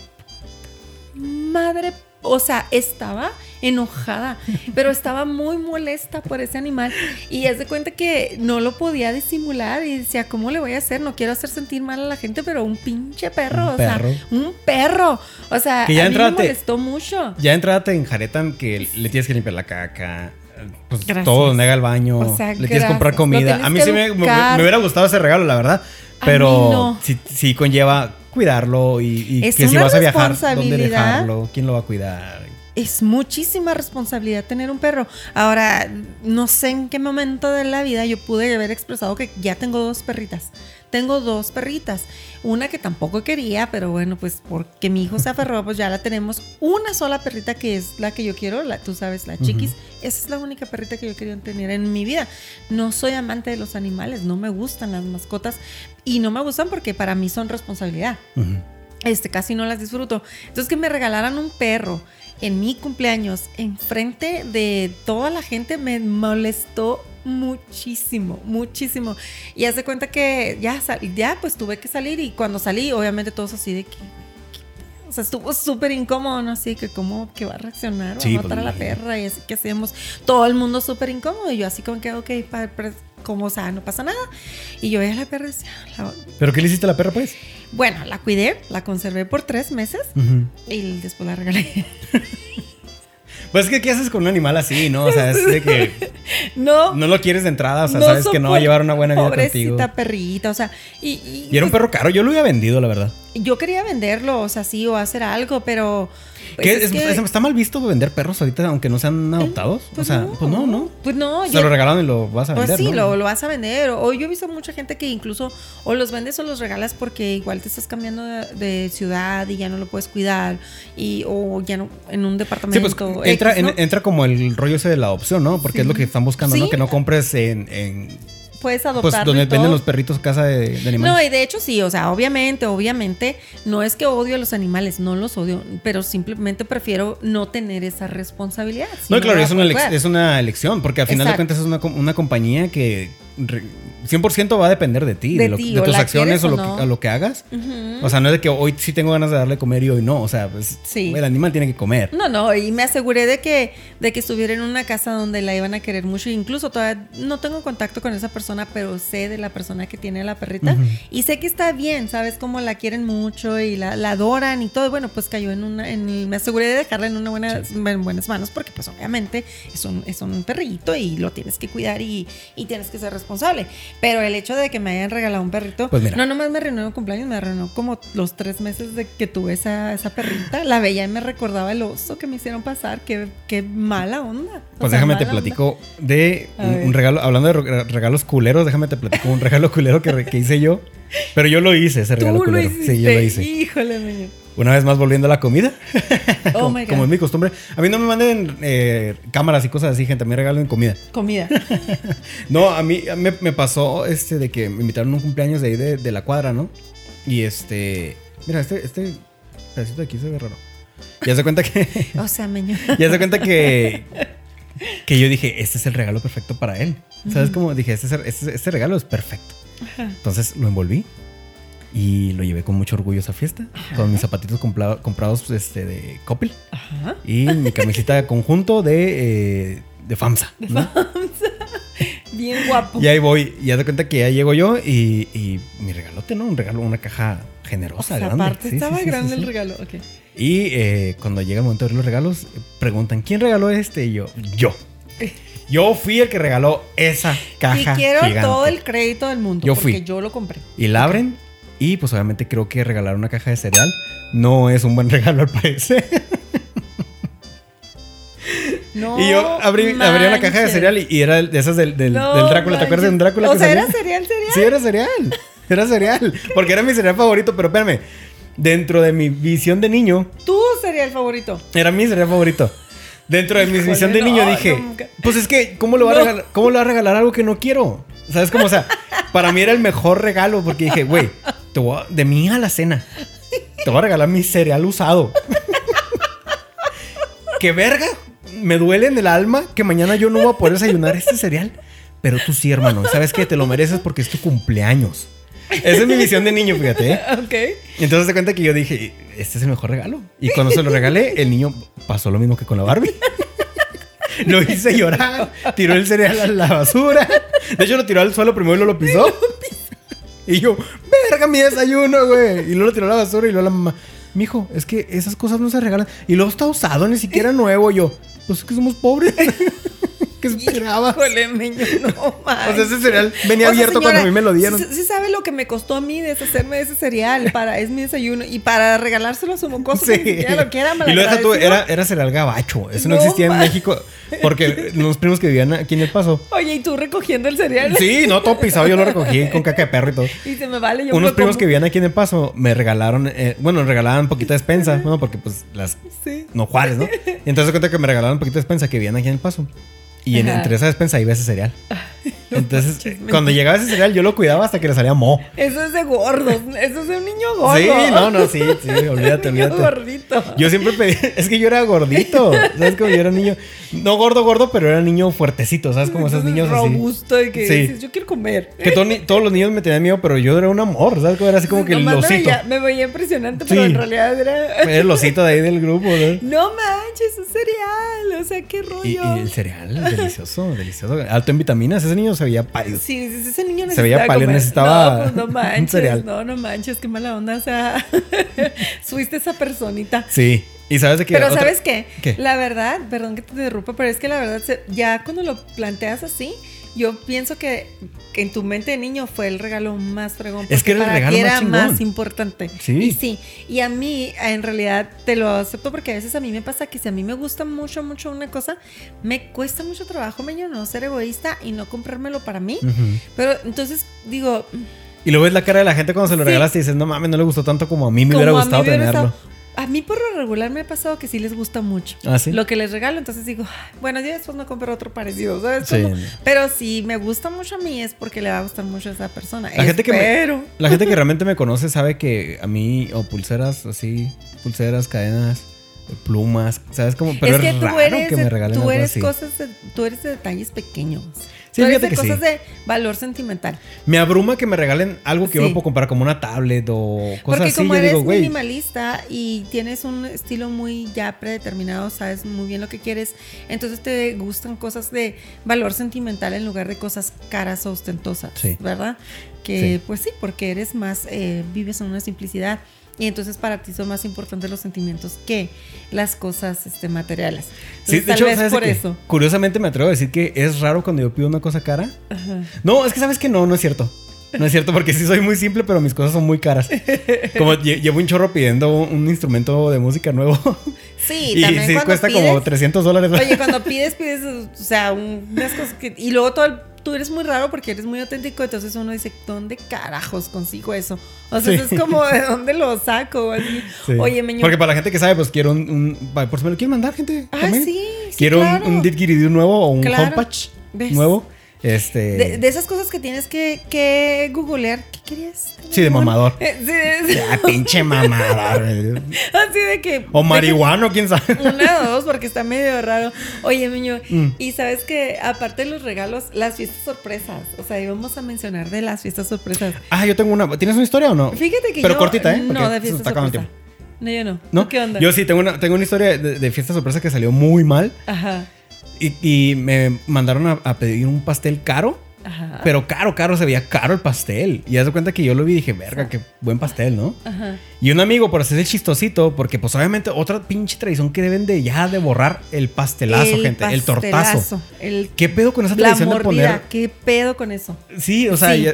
madre, o sea, estaba enojada, pero estaba muy molesta por ese animal y es de cuenta que no lo podía disimular y decía, ¿cómo le voy a hacer? No quiero hacer sentir mal a la gente, pero un pinche perro, Un o perro. sea, un perro, o sea, Que ya a mí me molestó mucho. Ya entrada te enjaretan que le tienes que limpiar la caca. Pues Gracias. todo donde haga el baño. O sea, le tienes que comprar comida. A mí sí me, me- educar. me hubiera gustado ese regalo, la verdad. Pero mí no. sí, sí conlleva cuidarlo y, y Es que si vas a viajar, ¿dónde dejarlo? ¿Quién lo va a cuidar? es muchísima responsabilidad tener un perro. Ahora, no sé en qué momento de la vida yo pude haber expresado que ya tengo dos perritas. Tengo dos perritas. Una que tampoco quería, pero bueno, pues porque mi hijo se aferró, pues ya la tenemos. Una sola perrita que es la que yo quiero, la, tú sabes, la chiquis. Esa es la única perrita que yo quería tener en mi vida. No soy amante de los animales, no me gustan las mascotas y no me gustan porque para mí son responsabilidad este, casi no las disfruto. Entonces que me regalaran un perro en mi cumpleaños enfrente de toda la gente me molestó muchísimo, muchísimo. Y hace cuenta que ya, ya pues tuve que salir y cuando salí obviamente todos así de que... O sea, estuvo súper incómodo, ¿no? Así que cómo que va a reaccionar, va Sí, a matar pues, a la perra y así que hacemos todo el mundo súper incómodo y yo así como que, ok, pa- como, o sea, no pasa nada. Y yo veía a la perra y decía, la- ¿Pero qué le hiciste a la perra, pues? bueno, la cuidé, la conservé por tres meses Ujú. y después la regalé. Pues es que, ¿qué haces con un animal así, no? O sea, es de que no, no lo quieres de entrada, o sea, sabes que no va a llevar una buena vida Pobrecita contigo. perrita, o sea, y, y, Y era un pues, perro caro, yo lo había vendido, la verdad. Yo quería venderlo, o sea, sí, o hacer algo, pero... pues, es Es- que- es- ¿Está mal visto vender perros ahorita, aunque no sean adoptados? o Pues sea, pues no, ¿no? Pues no, Se yo- lo regalaron y lo vas a Pues vender, sí, ¿no? lo, lo vas a vender. O, o yo he visto mucha gente que incluso o los vendes o los regalas porque igual te estás cambiando de, de ciudad y ya no lo puedes cuidar. Y, o ya no en un Sí, departamento. pues entra, en- entra como el rollo ese de la adopción, ¿no? Porque es lo que están buscando, ¿no? Sí. Que no compres en, en Puedes pues adoptar. donde venden los perritos casa de, de animales. No, y de hecho sí, o sea, obviamente, obviamente, no es que odio a los animales, no los odio, pero simplemente prefiero no tener esa responsabilidad. Si No, claro, la es una, es una elección, porque al final de cuentas es una, una compañía que 100% va a depender de ti, de, De lo- ti, de o tus acciones o lo, que, no. a lo que hagas. O sea, no es de que hoy sí tengo ganas de darle comer y hoy no. O sea, pues, Sí. el animal tiene que comer. No, no, y me aseguré de que, de que estuviera en una casa donde la iban a querer mucho. Incluso todavía no tengo contacto con esa persona, pero sé de la persona que tiene a la perrita. Y sé que está bien, ¿sabes? Como la quieren mucho y la, la adoran y todo. Bueno, pues cayó en una. En, me aseguré de dejarla en una buena, en buenas manos, porque pues obviamente es un, es un perrito y lo tienes que cuidar y, y tienes que ser responsable. Pero el hecho de que me hayan regalado un perrito, Pues mira. no nomás me reunió cumpleaños, me reunió como los tres meses de que tuve esa, esa perrita. La veía y me recordaba el oso que me hicieron pasar. Qué, qué mala onda. O Pues sea, déjame te onda. platico de un, regalo, hablando de re- regalos culeros, déjame te platico un regalo culero que, que hice yo. Pero yo lo hice, ese regalo Tú lo culero. hiciste. Sí, yo lo hice. Híjole, meño. Una vez más volviendo a la comida. Oh como, my God. como es mi costumbre. A mí no me manden eh, cámaras y cosas así, gente. A mí regalen comida. Comida. No, a mí me, me pasó este de que me invitaron a un cumpleaños de ahí de, de la cuadra, ¿no? Y este. Mira, este, este pedacito de aquí se ve raro. Ya se cuenta que. O sea, meño. ya se cuenta que. Que yo dije, este es el regalo perfecto para él. ¿Sabes cómo? Dije, este, este, este regalo es perfecto. Entonces lo envolví y lo llevé con mucho orgullo a esa fiesta. Con mis zapatitos comprados este, de Coppel Ajá. y mi camisita de conjunto de, eh, de FAMSA. ¿no? Bien guapo. Y ahí voy, y ya de cuenta que ya llego yo y, y mi regalote, ¿no? Un regalo, una caja O generosa, sea, grande. aparte Sí, estaba sí, sí, grande el regalo. Ok. Y eh, cuando llega el momento de abrir los regalos, preguntan, ¿quién regaló este? Y yo, yo. Yo fui el que regaló esa caja y quiero gigante. todo el crédito del mundo. Yo porque fui. yo lo compré. Y la abren y pues obviamente creo que regalar una caja de cereal no es un buen regalo al parecer. No. y yo abrí, abrí una caja de cereal y, y era de esas del, del, No del Drácula. ¿Te acuerdas de un. Drácula O que sea, salía? era cereal, cereal. Sí, era cereal. Era cereal. Porque era mi cereal favorito, pero espérame. Dentro de mi visión de niño, Tu cereal favorito. era mi cereal favorito. Dentro de mi Híjole, visión de no, niño dije, nunca. pues es que, ¿cómo le, va a regalar, ¿cómo le va a regalar algo que no quiero? ¿Sabes cómo? O sea, para mí era el mejor regalo porque dije, güey, te voy a- de mi hija a la cena, te voy a regalar mi cereal usado. que verga, me duele en el alma que mañana yo no voy a poder desayunar este cereal. Pero tú sí, hermano, ¿sabes qué? Te lo mereces porque es tu cumpleaños. Esa es mi visión de niño, fíjate. ¿eh? Ok. Y entonces se cuenta que yo dije, este es el mejor regalo. Y cuando se lo regalé, el niño pasó lo mismo que con la Barbie. lo hice llorar, tiró el cereal a la basura. De hecho, lo tiró al suelo primero y luego lo pisó. Y yo, verga mi desayuno, güey. Y luego lo tiró a la basura y luego la mamá, mijo, es que esas cosas no se regalan. Y luego está usado, ni siquiera nuevo. Yo, pues es que somos pobres. ¿Qué esperaba? Híjole, meño, no O manches. sea, ese cereal venía O sea, abierto cuando a mí me lo dieron. Sí, sí sabe lo que me costó a mí deshacerme de ese cereal para es mi desayuno y para regalárselo a su mocoso que ni siquiera lo quiera Y lo deja tú, era, era cereal gabacho. Eso no, No existía en México. Porque los primos que vivían aquí en El Paso. Oye, y tú recogiendo el cereal. Sí, no, todo pisado. Yo lo recogí con caca de perro y todo. Y se me vale, yo Unos me primos como. que vivían aquí en El Paso me regalaron, eh, bueno, regalaban poquita despensa, ¿no? Porque pues las Sí. no Juárez, ¿no? Y entonces cuenta que me regalaron poquita despensa que vivían aquí en El Paso. Y en- entre esa despensa iba ese cereal. Entonces, cuando llegaba ese cereal, yo lo cuidaba hasta que le salía mo. Eso es de gordos. Eso es de un niño gordo. Sí, no, no, sí, sí, olvídate, niño olvídate. gordito. Yo siempre pedí, es que yo era gordito, ¿sabes? Como yo era niño, no gordo, gordo, pero era niño fuertecito, ¿sabes? Como esos niños así. robusto y que Sí. dices, yo quiero comer. Que todo todos los niños me tenían miedo, pero yo era un amor, ¿sabes? Como era así como que el Nomás me veía, me veía impresionante, pero Sí. en realidad era. Era el osito de ahí del grupo, ¿no? No manches, un cereal. O sea, qué rollo. Y, y el cereal, delicioso, delicioso. Alto en vitaminas. Ese niño se se veía pálido. Sí, ese niño Se veía necesitaba pálido, comer. necesitaba No, pues no un manches, cereal. no, no manches, qué mala onda, o sea, fuiste esa personita. Sí. Y sabes de qué. Pero Otra- ¿sabes qué? ¿Qué? La verdad, perdón que te interrumpa, pero es que la verdad, ya cuando lo planteas así, yo pienso que, que en tu mente de niño fue el regalo más fregón. Es que era el regalo más era más importante. Sí. Y sí. Y a mí, en realidad, te lo acepto porque a veces a mí me pasa que si a mí me gusta mucho, mucho una cosa, me cuesta mucho trabajo, meño, no ser egoísta y no comprármelo para mí. Pero entonces digo, Y luego ves la cara de la gente cuando se lo Sí. regalas y dices, no mames, no le gustó tanto como a mí me como hubiera mí gustado me tenerlo. A mí por lo regular me ha pasado que sí les gusta mucho. ¿Ah, sí? Lo que les regalo, entonces digo, "Ay, bueno, yo después no compro otro parecido, ¿sabes? Sí. Pero si me gusta mucho a mí es porque le va a gustar mucho a esa persona. La gente que me-. La gente que realmente me conoce sabe que a mí, o pulseras así, pulseras, cadenas, plumas, ¿sabes? Como, pero es es, que tú eres, que me regalen tú algo eres así. cosas de, tú eres de detalles pequeños. Sí, fíjate que cosas sí. de valor sentimental. Me abruma que me regalen algo que yo Sí. me puedo comprar como una tablet o cosas Porque así. como Yo eres digo, minimalista y tienes un estilo muy ya predeterminado, sabes muy bien lo que quieres, entonces te gustan cosas de valor sentimental en lugar de cosas caras o ostentosas, Sí. ¿verdad? Que pues sí, porque eres más, eh, vives en una simplicidad y entonces para ti son más importantes los sentimientos que las cosas este, materiales. Sí, de tal hecho, vez ¿sabes por eso. Curiosamente me atrevo a decir que es raro cuando yo pido una cosa cara. Ajá. No, es que sabes que no, no es cierto. No es cierto, porque sí soy muy simple, pero mis cosas son muy caras. Como lle- llevo un chorro pidiendo un instrumento de música nuevo. Sí, y también sí cuesta pides, como 300 dólares. Oye, cuando pides, pides, o sea, un- unas cosas que... Y luego todo el- tú eres muy raro porque eres muy auténtico, entonces uno dice, ¿dónde carajos consigo eso? O sea, Sí. es como, ¿de dónde lo saco? Así. Sí. Oye, meño... Porque para la gente que sabe, pues quiero un. un- por si me lo quieren mandar, gente. Ah, también. sí, sí, Quiero un- claro. un, Didgeridoo nuevo o un Claro. home patch nuevo. Este. De, de esas cosas que tienes que, que googlear, ¿qué querías? Sí, de mamador. Sí, de- Ah, pinche mamada. güey. así de que... o marihuano, quién sabe. Una o dos, porque está medio raro. Oye, Miño, Mm. y sabes que aparte de los regalos, las fiestas sorpresas. O sea, íbamos a mencionar de las fiestas sorpresas. Ah, yo tengo una. ¿Tienes una historia o no? Fíjate que Pero yo. cortita, ¿eh? Porque No, de se fiesta está acabando el sorpresa. No, yo no. ¿No? ¿Tú ¿Qué onda? Yo sí tengo una, tengo una historia de, de fiesta sorpresa que salió muy mal. Ajá. Y, y me mandaron a, a pedir un pastel caro. Ajá. Pero caro, caro, se veía caro el pastel. Y haz de cuenta que yo lo vi y dije, verga, qué buen pastel, ¿no? Ajá. Y un amigo, por hacer el chistosito, porque pues obviamente otra pinche tradición que deben de ya de borrar el pastelazo, gente, el tortazo. El, ¿Qué pedo con esa tradición de mordida. poner? ¿Qué pedo con eso? Sí, o sea, Sí.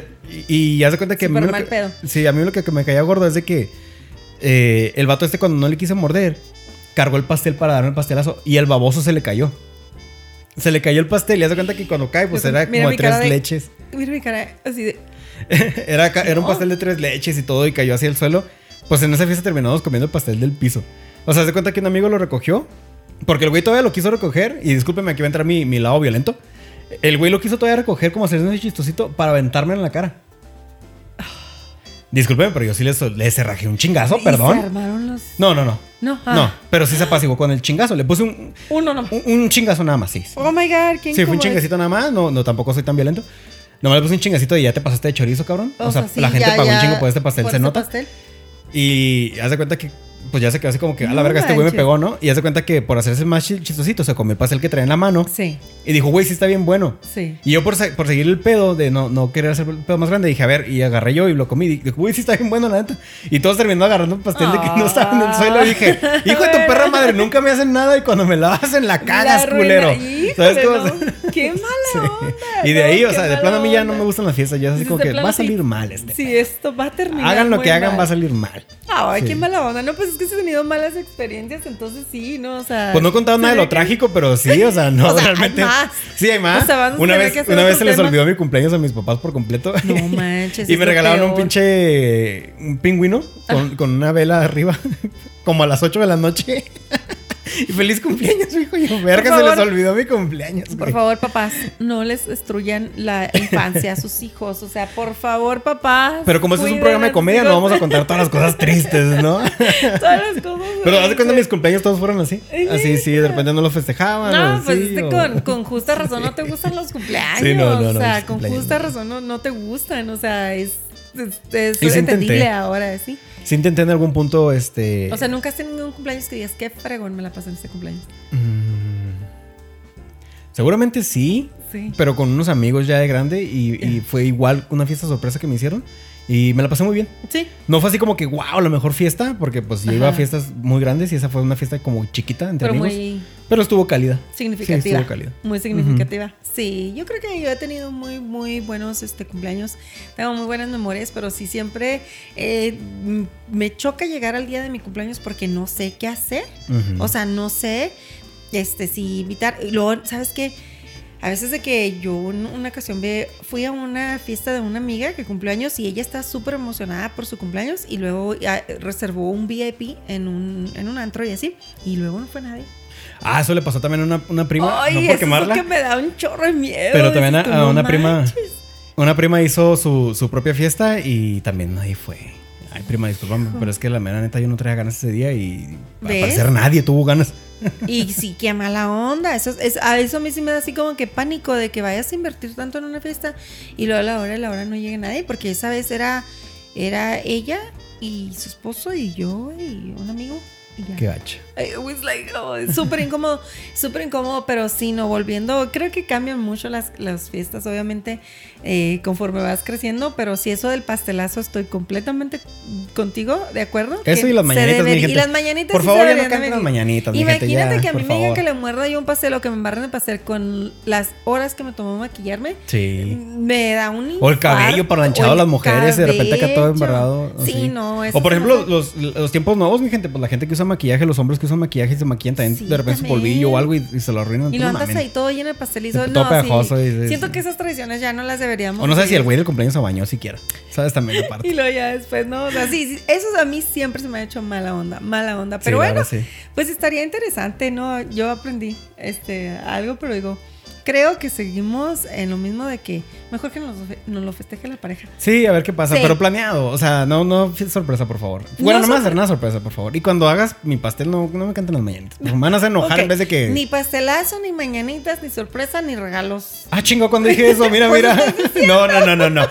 y, y ya se cuenta que a mí mal que- pedo. Sí, a mí lo que, que me caía gordo es de que eh, el vato este cuando no le quise morder, cargó el pastel para darme el pastelazo y el baboso se le cayó. Se le cayó el pastel y haz de cuenta que cuando cae, pues Yo- era como de tres de- leches. Mira mi cara así de. era, era un No. pastel de tres leches y todo y cayó hacia el suelo. Pues en esa fiesta terminamos comiendo el pastel del piso. O sea, haz de cuenta que un amigo lo recogió. Porque el güey todavía lo quiso recoger. Y discúlpeme, aquí va a entrar mi, mi lado violento. El güey lo quiso todavía recoger como haciendo ese chistosito para aventarme en la cara. Discúlpeme, pero yo sí le, le cerrajé un chingazo, ¿Y se perdón. armaron los.? No, no, no. No, ah. No, pero sí se apaciguó con el chingazo. Le puse un, Uno no. un, un chingazo nada más, sí. Oh my god, ¿quién Sí, fue un chingacito nada más. No, no, tampoco soy tan violento. Nomás le puse un chingacito y ya te pasaste de chorizo, cabrón. O, sea, sí, la gente ya, pagó un chingo por este pastel, por se ese nota. pastel. Y haz de cuenta que, pues ya se quedó así como que, a la verga, este güey me pegó, ¿no? Y haz de cuenta que por hacerse más chi- chistosito, se comió el pastel que traía en la mano. Sí, Y dijo, güey, sí está bien bueno. sí. Y yo por, se- por seguir el pedo de no, no querer hacer el pedo más grande, dije, a ver, y agarré yo y lo comí. Y dije, güey, sí está bien bueno, la neta. Y todos terminando agarrando un pastel de que no estaba en el suelo. Y dije, hijo de tu perra madre, nunca me hacen nada y cuando me la hacen la cagas, La culero. ¿Sabes cómo? no. Qué mala Sí. onda. Y de no, ahí, o sea, de plano a mí ya no me gustan las fiestas. Ya es así como que va a salir mal este. Sí, esto va a terminar. Hagan lo que hagan, va a salir mal. Ay, qué mala onda. No, pues es que se han tenido malas experiencias, entonces sí, ¿no? O sea. Pues no he contado nada de lo que- trágico, pero sí, o sea, no, O sea, hay realmente. más. Sí, hay más. O sea, una vez, que una vez se les olvidó mi cumpleaños a mis papás por completo. No manches. y me regalaron un pinche un pingüino con, con una vela arriba, como a las 8 de la noche. y feliz cumpleaños, hijo. Y yo, verga, se les favor. olvidó mi cumpleaños. Por güey. favor, papás, no les destruyan la infancia a sus hijos. O sea, por favor, papás. Pero como este es un programa de comedia, no vamos a contar todas las cosas tristes, ¿no? Todas las cosas. Pero haz de cuenta mis cumpleaños todos fueron así. Así, sí, de repente no los festejaban. No, o pues sí, es que o- con, con justa razón no te gustan los cumpleaños. Sí, no, no, no, o sea, con justa razón no, no te gustan. O sea, es, es, es sí entendible ahora, ¿sí? Sí intenté en algún punto, este... O sea, nunca has tenido ningún cumpleaños que digas, qué fregón me la pasé en este cumpleaños. Mm. Seguramente sí. Sí. pero con unos amigos ya de grande y, y fue igual una fiesta sorpresa que me hicieron y me la pasé muy bien. Sí. No fue así como que, wow, la mejor fiesta, porque pues yo iba a fiestas muy grandes y esa fue una fiesta como chiquita entre Pero amigos. muy Pero estuvo cálida. significativa. Sí, estuvo cálida. Muy significativa. Sí, yo creo que yo he tenido muy, muy buenos este, cumpleaños. Tengo muy buenas memorias, pero sí siempre eh, me choca llegar al día de mi cumpleaños porque no sé qué hacer. O sea, no sé este, si invitar. Y luego, ¿sabes qué? A veces de que yo una ocasión ve, fui a una fiesta de una amiga que cumplió años y ella está súper emocionada por su cumpleaños y luego ah, reservó un VIP en un, en un antro y así y luego no fue nadie. Ah, eso le pasó también a una, una prima, Ay, no eso por es quemarla. lo que me da un chorro de miedo. Pero también a, no una prima. manches. Una prima hizo su, su propia fiesta y también nadie fue. Ay, prima, discúlpame, pero es que la mera neta yo no traía ganas ese día y al ¿Ves? parecer nadie tuvo ganas. Y sí, qué mala onda. Eso, es, a eso a mí sí me da así como que pánico de que vayas a invertir tanto en una fiesta y luego a la hora de la hora no llegue nadie, porque esa vez era, era ella y su esposo y yo y un amigo. Y ya. Qué gacha. It was like, oh, súper incómodo, súper incómodo, pero sí, no, volviendo, creo que cambian mucho las, las fiestas, obviamente, eh, conforme vas creciendo, pero si eso del pastelazo estoy completamente contigo, ¿de acuerdo? Eso Que y las se mañanitas, mi gente. Y las mañanitas Por sí favor, se ya no de canten las mañanitas, mi gente, Imagínate ya, que a mí me diga que le muerda yo un pastel o que me embarren el pastel con las horas que me tomó maquillarme. Sí. Me da un O el cabello infarto, parlanchado de el las mujeres y de repente acá todo cabello. embarrado. Sí, así. no. eso O por ejemplo, los, los tiempos nuevos, mi gente, pues la gente que usa maquillaje, los hombres que usan maquillaje y se maquillan también Sí, de repente su polvillo o algo y, y se lo arruinan. Y lo andas ahí todo lleno de pastelizo. No, todo pegajoso sí. y- Siento sí. que esas tradiciones ya no las deberíamos. O no sé si el güey del cumpleaños se bañó siquiera. ¿Sabes? También aparte. Y luego ya después, ¿no? O sea, sí, sí, eso a mí siempre se me ha hecho mala onda, mala onda. Pero bueno, pues estaría interesante, ¿no? Yo aprendí este, algo, pero digo, creo que seguimos en lo mismo de que mejor que nos, nos lo festeje la pareja. Sí, a ver qué pasa, Sí. pero planeado. O sea, no, no sorpresa, por favor. Bueno, no, me vas a hacer nada sorpresa, por favor. Y cuando hagas mi pastel, no, no me canten las mañanitas. Me van a hacer enojar en vez de que. Ni pastelazo, ni mañanitas, ni sorpresa, ni regalos. Ah, chingo, cuando dije eso, mira, mira. No, no, no, no, no.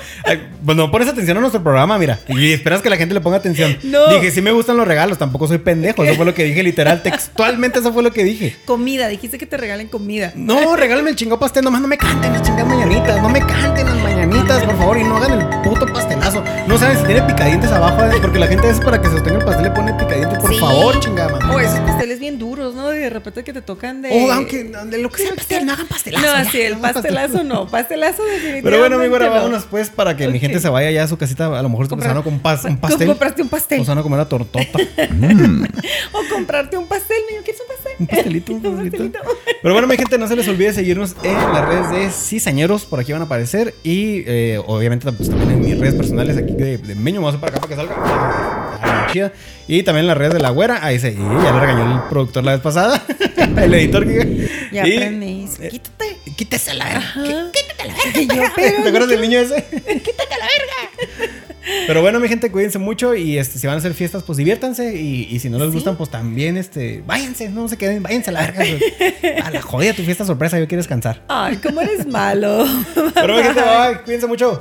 Pues no pones atención a nuestro programa, mira. Y esperas que la gente le ponga atención. No. Dije, sí me gustan los regalos, tampoco soy pendejo. Eso fue lo que dije, literal. Textualmente, eso fue lo que dije. Comida, dijiste que te regalen comida. No, regálame el chingado pastel. Nomás no me canten las chingadas mañanitas. No me canten las mañanitas, por favor. Y no hagan el puto pastelazo. No saben si tiene picadientes abajo. eh, Porque la gente es para que se sostenga el pastel le pone picadientes. Por Sí. favor, chingada madre. O esos pasteles bien duros, ¿no? Y de repente que te tocan de. O aunque de lo que sea el pastel, no hagan pastelazo. No, ya, sí, el no pastelazo no. Pastelazo definitivamente. Pero bueno, mi güera, no. vámonos pues para que mi gente se vaya ya a su casita. A lo mejor se empezaron con un, pas- un Com- pastel. Compraste un pastel. O se van a comer la tortota. O comprarte un pastel, niño. ¿Quieres un pastel? Un pastelito, un Un pastelito. pastelito. Pero bueno, mi gente, no se les olvide seguirnos en las redes de Cizañeros. Por aquí van a aparecer. Y eh, obviamente pues, también en mis redes personales aquí de, de Meño. Vamos a para acá para que salga. Ah, chida. Y también en las redes de la güera. Ahí se. y ya le regañó el productor la vez pasada. el editor que. Ya y- eh, Quítate. Quítese la verga. Quítate la yo, verga. pero ¿Te acuerdas del niño ese? Quítate la verga. Pero bueno, mi gente, cuídense mucho y este, si van a hacer fiestas, pues diviértanse. Y, y si no les Sí. gustan, pues también este, váyanse, no se queden, váyanse a la verga. A la jodida tu fiesta sorpresa, yo quiero descansar. Ay, cómo eres malo. Pero mi gente, bye, cuídense mucho.